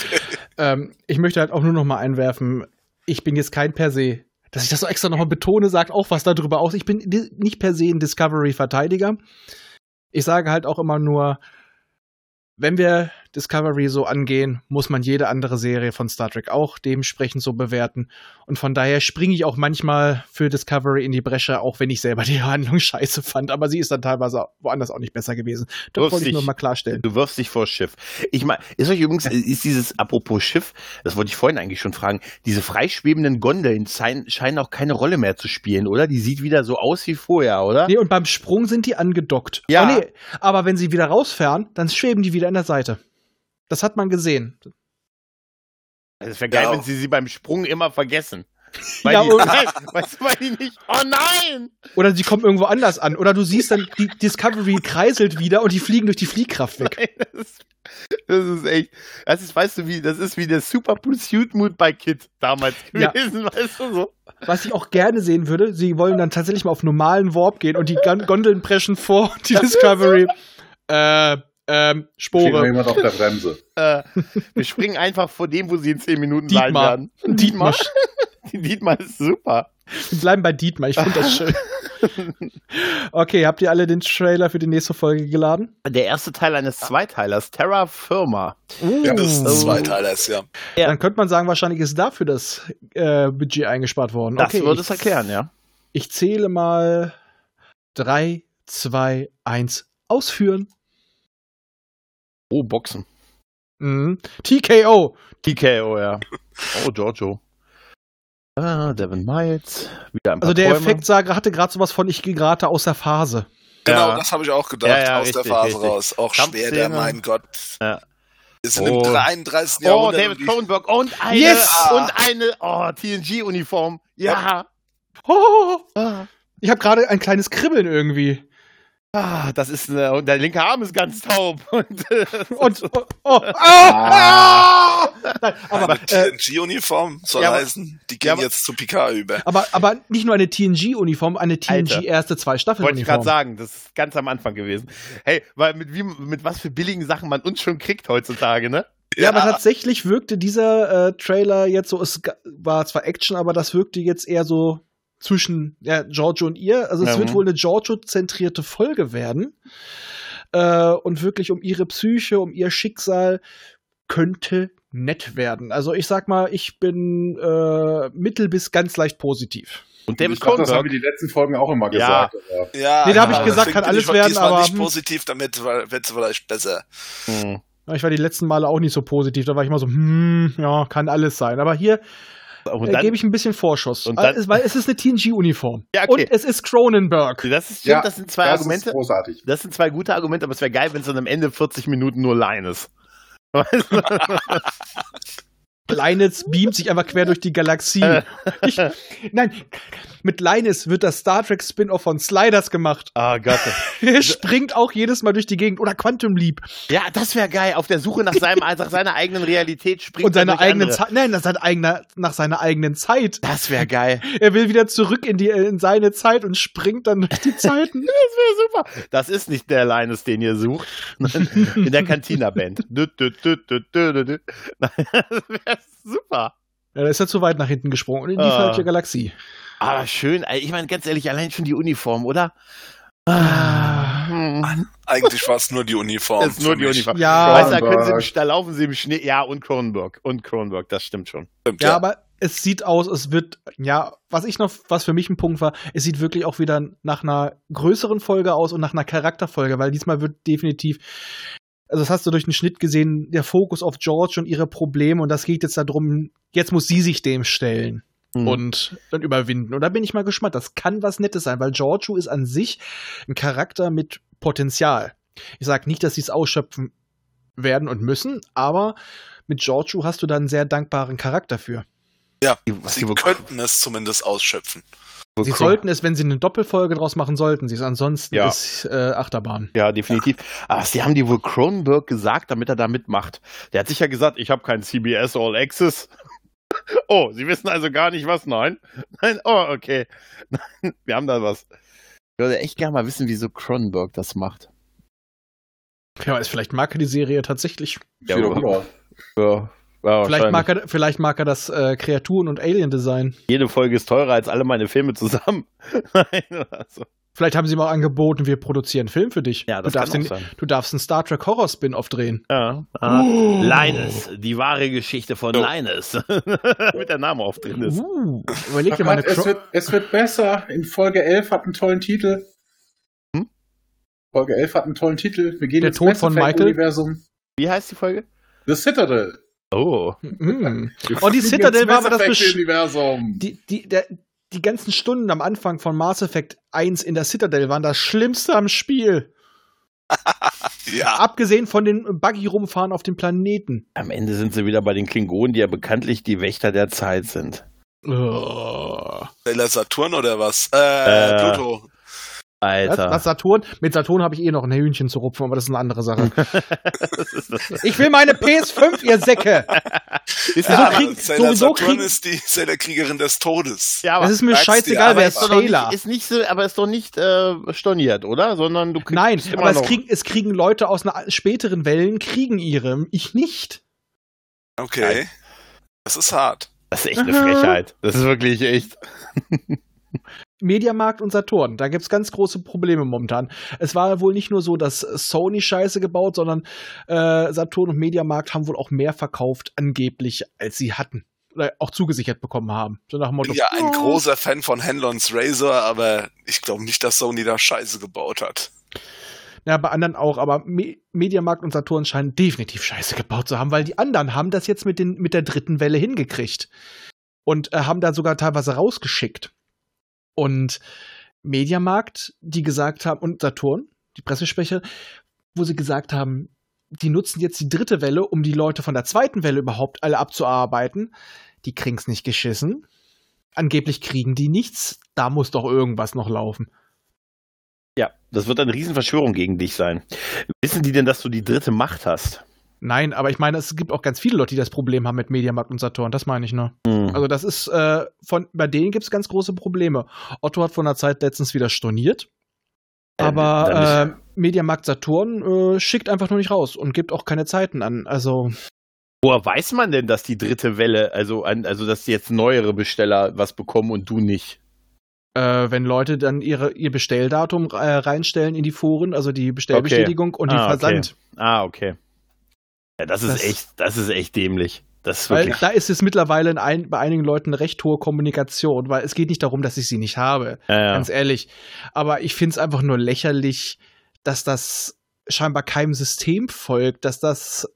(laughs) ähm, ich möchte halt auch nur noch mal einwerfen, ich bin jetzt kein per se, dass ich das so extra noch mal betone, sagt auch was darüber aus. Ich bin nicht per se ein Discovery-Verteidiger. Ich sage halt auch immer nur, wenn wir Discovery so angehen, muss man jede andere Serie von Star Trek auch dementsprechend so bewerten. Und von daher springe ich auch manchmal für Discovery in die Bresche, auch wenn ich selber die (laughs) Handlung scheiße fand. Aber sie ist dann teilweise woanders auch nicht besser gewesen. Das wollte ich dich- nur mal klarstellen. Du wirfst dich vor Schiff. Ich meine, ist euch übrigens, ist dieses, apropos Schiff, das wollte ich vorhin eigentlich schon fragen, diese freischwebenden Gondeln scheinen, scheinen auch keine Rolle mehr zu spielen, oder? Die sieht wieder so aus wie vorher, oder? Nee, und beim Sprung sind die angedockt. Ja. Oh, nee, aber wenn sie wieder rausfahren, dann schweben die wieder an der Seite. Das hat man gesehen. Es wäre geil, Ja. wenn sie sie beim Sprung immer vergessen. (laughs) Weil Ja, die, nein, weißt du, weil die nicht, oh nein! Oder sie kommen irgendwo anders an. Oder du siehst dann, die Discovery kreiselt wieder und die fliegen durch die Fliehkraft weg. Nein, das, ist, das ist echt, das ist, weißt du, wie, das ist wie der Super Pursuit Mood bei Kid damals Ja. gewesen, (laughs) weißt du so? Was ich auch gerne sehen würde, sie wollen dann tatsächlich mal auf normalen Warp gehen und die Gon- Gondeln preschen vor die Discovery. Äh, ähm, Steht noch Spore. jemand auf der Bremse. (laughs) Äh, wir springen einfach vor dem, wo sie in 10 Minuten sein (laughs) Dietmar. (laughs) werden. Dietmar. Dietmar ist super. Wir bleiben bei Dietmar, ich finde das schön. Okay, habt ihr alle den Trailer für die nächste Folge geladen? Der erste Teil eines Zweiteilers, Terra Firma. Ja, Das ist Oh. zwei Teile ist, ja. Ja. Dann könnte man sagen, wahrscheinlich ist dafür das äh, Budget eingespart worden. Das okay, würde ich, es erklären, ja. Ich zähle mal 3, 2, 1, ausführen. Oh, Boxen. Mhm. TKO. TKO, ja. Oh, Giorgio. Ah, Devin Miles. Wieder ein paar Also der Träume. Effekt hatte gerade sowas von, ich gehe gerade aus der Phase. Genau, Ja. das habe ich auch gedacht, Ja, ja, aus der richtig, Phase richtig. raus. Auch schwer, der, mein Gott. Ja. Ist in Oh. dem 33. Oh, Jahrhundert. David und die- Cronenberg und eine, Yes! und eine, oh, TNG-Uniform. Ja. Oh, ich habe gerade ein kleines Kribbeln irgendwie. Ah, das ist, äh, und der linke Arm ist ganz taub. (laughs) Und, äh, Und oh, oh, ah, ah! Nein, aber, Aber äh, TNG-Uniform soll Ja, heißen, die Ja, gehen aber- jetzt zu Picard über. aber, aber nicht nur eine TNG-Uniform, eine TNG Alter. erste zwei Staffeln wollte ich gerade sagen, das ist ganz am Anfang gewesen. Hey, weil mit, wie, mit was für billigen Sachen man uns schon kriegt heutzutage, ne? Ja, aber tatsächlich wirkte dieser äh, Trailer jetzt so, es war zwar Action, aber das wirkte jetzt eher so zwischen ja, Giorgio und ihr. Also es Ja. wird wohl eine Giorgio-zentrierte Folge werden. Äh, und wirklich um ihre Psyche, um ihr Schicksal könnte nett werden. Also ich sag mal, ich bin äh, mittel bis ganz leicht positiv. Und David ich glaub, das haben wir die letzten Folgen auch immer Ja. gesagt. Ja, Nee, da hab ich gesagt, kann alles ich werden, aber, nicht positiv, damit wird es vielleicht besser. Hm. Ich war die letzten Male auch nicht so positiv. Da war ich mal so, hm, ja, kann alles sein. Aber hier Und äh, dann, gebe ich ein bisschen Vorschuss. und dann- Äh, es- weil es ist eine TNG-Uniform. Ja, okay. Und es ist Cronenberg. das ist, ja, das sind zwei das Argumente. ist großartig. Das sind zwei gute Argumente, aber es wäre geil, wenn es dann am Ende 40 Minuten nur Line ist. (laughs) Linus beamt sich einfach quer durch die Galaxie. Äh. Ich, nein, mit Linus wird das Star Trek Spin-off von Sliders gemacht. Ah Gott. (laughs) Er springt auch jedes Mal durch die Gegend. Oder Quantum Leap. Ja, das wäre geil. Auf der Suche nach, seinem, nach seiner eigenen Realität springt Und er durch eigenen. Zeit. Nein, nach seiner, eigener, nach seiner eigenen Zeit. Das wäre geil. Er will wieder zurück in, die, in seine Zeit und springt dann durch die Zeiten. (laughs) Das wäre super. Das ist nicht der Linus, den ihr sucht. (laughs) In der Cantina-Band. Nein, Das wäre (laughs) super. Ja, da ist er zu weit nach hinten gesprungen und in die Ah. falsche Galaxie. Aber schön. ey, Ich meine, ganz ehrlich, allein schon die Uniform, oder? Ah, hm. Eigentlich war es nur die Uniform. (laughs) ist nur die mich. Uniform. Ja. weißt da, können sie im, da laufen sie im Schnee. Ja, und Kronenberg. Und Kronenberg, das stimmt schon. Stimmt, Ja, aber es sieht aus, es wird, ja, was ich noch, was für mich ein Punkt war, es sieht wirklich auch wieder nach einer größeren Folge aus und nach einer Charakterfolge, weil diesmal wird definitiv, also das hast du durch den Schnitt gesehen, der Fokus auf George und ihre Probleme und das geht jetzt darum, jetzt muss sie sich dem stellen Hm. und dann überwinden. Und da bin ich mal gespannt. Das kann was Nettes sein, weil Giorgio ist an sich ein Charakter mit Potenzial. Ich sage nicht, dass sie es ausschöpfen werden und müssen, aber mit Giorgio hast du da einen sehr dankbaren Charakter für. ja, sie könnten es zumindest ausschöpfen. Sie sollten es, wenn sie eine Doppelfolge draus machen, sollten sie es. Ansonsten Ja. ist äh, Achterbahn. Ja, definitiv. Aber sie haben die wohl Cronenberg gesagt, damit er da mitmacht. Der hat sicher gesagt, ich habe kein CBS All Access. (laughs) Oh, Sie wissen also gar nicht was? Nein? (laughs) Nein? Oh, okay. (laughs) Nein, wir haben da was. Ich würde echt gerne mal wissen, wieso Cronenberg das macht. Ja, ist vielleicht mag er die Serie tatsächlich. Ja, Ja, ja. Ja, Vielleicht mag, er, vielleicht mag er das äh, Kreaturen- und Alien-Design. Jede Folge ist teurer als alle meine Filme zusammen. (laughs) Nein, also. Vielleicht haben sie mal angeboten, wir produzieren einen Film für dich. Ja, das du, darfst kann den, auch sein. du darfst einen Star Trek Horror Spin-off drehen. Ja. Ah. Oh. Linus, die wahre Geschichte von. Linus. (laughs) (laughs) Mit der Name auf drin ist. Uh, überleg dir mal eine es, wird, es wird besser. In Folge 11 hat einen tollen Titel. Hm? Folge 11 hat einen tollen Titel. Wir gehen Der ins Tod von Michael? Universum. Wie heißt die Folge? The Citadel. Oh. Mm. Oh, die Citadel war aber das Besch- Universum. Die, die, der, die ganzen Stunden am Anfang von Mass Effect 1 in der Citadel waren das Schlimmste am Spiel. (laughs) Ja, Abgesehen von den Buggy-Rumfahren auf dem Planeten. Am Ende sind sie wieder bei den Klingonen, die ja bekanntlich die Wächter der Zeit sind. Oh. Saturn oder was? Äh, äh Pluto. Alter. Was, Saturn? Mit Saturn habe ich eh noch ein Hühnchen zu rupfen, aber das ist eine andere Sache. (laughs) (laughs) ich will meine PS5, ihr Säcke! Ist ja, so krieg, Saturn krieg, ist die Sailor-Kriegerin des Todes. Ja, aber das ist mir scheißegal, wer ist Sailor. Ist nicht so, aber ist doch nicht äh, storniert, oder? Sondern du kriegst Nein, aber es kriegen, es kriegen Leute aus einer späteren Wellen, kriegen ihre, ich nicht. Okay. Nein. Das ist hart. Das ist echt eine Frechheit. Das ist wirklich echt. (laughs) Mediamarkt und Saturn, da gibt es ganz große Probleme momentan. Es war wohl nicht nur so, dass Sony Scheiße gebaut, sondern äh, Saturn und Mediamarkt haben wohl auch mehr verkauft, angeblich, als sie hatten. Oder auch zugesichert bekommen haben. So nach dem Motto, ich bin ja ein oh. großer Fan von Henlons Razor, aber ich glaube nicht, dass Sony da Scheiße gebaut hat. Ja, bei anderen auch, aber Me Mediamarkt und Saturn scheinen definitiv Scheiße gebaut zu haben, weil die anderen haben das jetzt mit, den, mit der dritten Welle hingekriegt. Und äh, haben da sogar teilweise rausgeschickt. Und Mediamarkt, die gesagt haben, und Saturn, die Pressesprecher, wo sie gesagt haben, die nutzen jetzt die dritte Welle, um die Leute von der zweiten Welle überhaupt alle abzuarbeiten. Die kriegen's nicht geschissen. Angeblich kriegen die nichts. Da muss doch irgendwas noch laufen. Ja, das wird eine Riesenverschwörung gegen dich sein. Wissen die denn, dass du die dritte Macht hast? Nein, aber ich meine, es gibt auch ganz viele Leute, die das Problem haben mit Mediamarkt und Saturn. Das meine ich nur. Mhm. Also das ist äh, von bei denen gibt es ganz große Probleme. Otto hat von der Zeit letztens wieder storniert, ähm, aber äh, Mediamarkt Saturn äh, schickt einfach nur nicht raus und gibt auch keine Zeiten an. Also Woher weiß man denn, dass die dritte Welle, also an, also dass jetzt neuere Besteller was bekommen und du nicht? Äh, wenn Leute dann ihre, ihr Bestelldatum äh, reinstellen in die Foren, also die Bestellbestätigung okay. und ah, den Versand. Okay. Ah, okay. Ja, das, das ist echt, das ist echt dämlich. Das ist weil da ist es mittlerweile ein, bei einigen Leuten eine recht hohe Kommunikation, weil es geht nicht darum, dass ich sie nicht habe, ja, ja. ganz ehrlich. Aber ich finde es einfach nur lächerlich, dass das scheinbar keinem System folgt, dass das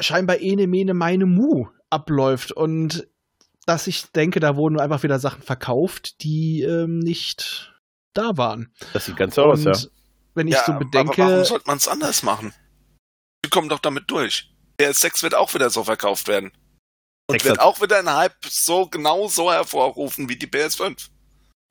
scheinbar ene mene meine mu abläuft und dass ich denke, da wurden einfach wieder Sachen verkauft, die ähm, nicht da waren. Das sieht ganz so aus, ja. Wenn ich ja, so bedenke. Aber warum sollte man es anders machen? Kommen doch damit durch. PS6 wird auch wieder so verkauft werden. Und wird auch wieder ein Hype so genau so hervorrufen wie die PS5.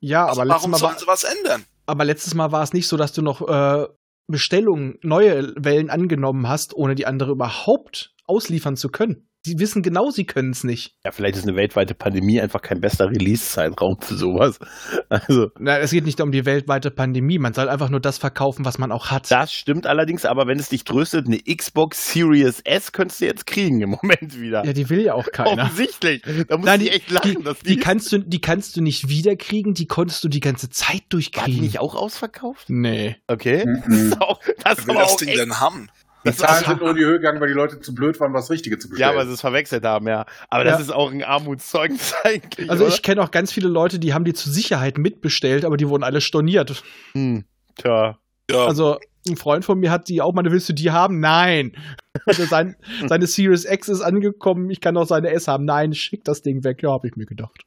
Ja, also aber warum sollen sie was ändern? Aber letztes Mal war es nicht so, dass du noch äh, Bestellungen, neue Wellen angenommen hast, ohne die andere überhaupt ausliefern zu können. Sie wissen genau, sie können es nicht. Ja, vielleicht ist eine weltweite Pandemie einfach kein bester Release-Zeitraum für sowas. (laughs) Also. Na, es geht nicht um die weltweite Pandemie. Man soll einfach nur das verkaufen, was man auch hat. Das stimmt allerdings, aber wenn es dich tröstet, eine Xbox Series S könntest du jetzt kriegen im (laughs) Moment wieder. Ja, die will ja auch keiner. Offensichtlich. Da muss Nein, ich echt lachen. Die, dass die, die, kannst du, die kannst du nicht wiederkriegen, die konntest du die ganze Zeit durchkriegen. War die nicht auch ausverkauft? Nee. Okay. Mhm. Das (laughs) ist auch, das ist aber das Ding denn haben? Die Zahlen sind nur in die Höhe gegangen, weil die Leute zu blöd waren, was Richtige zu bestellen. Ja, weil sie es verwechselt haben, ja. Aber ja. das ist auch ein Armutszeugnis (laughs) eigentlich. Also oder? ich kenne auch ganz viele Leute, die haben die zur Sicherheit mitbestellt, aber die wurden alle storniert. Hm, tja. Ja. Also ein Freund von mir hat die auch, meine, willst du die haben? Nein. (laughs) Also sein, seine Series X ist angekommen, ich kann auch seine S haben. Nein, schick das Ding weg. Ja, habe ich mir gedacht.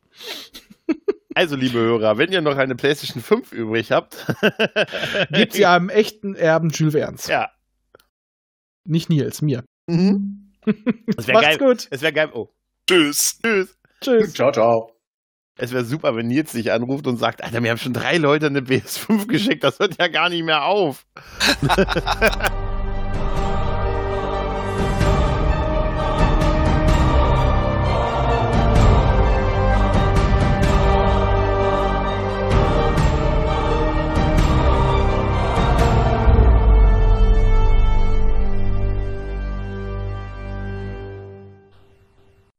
(laughs) Also, liebe Hörer, wenn ihr noch eine PlayStation 5 übrig habt, gebt sie einem echten Erben Jules Verne's. Ja, nicht Nils, mir. Mhm. (laughs) Das wäre geil. gut. Es wäre geil. Oh. Tschüss. Tschüss. Tschüss. Ciao, ciao. Es wäre super, wenn Nils dich anruft und sagt, Alter, mir haben schon drei Leute eine PS5 geschickt, das hört ja gar nicht mehr auf. (laughs)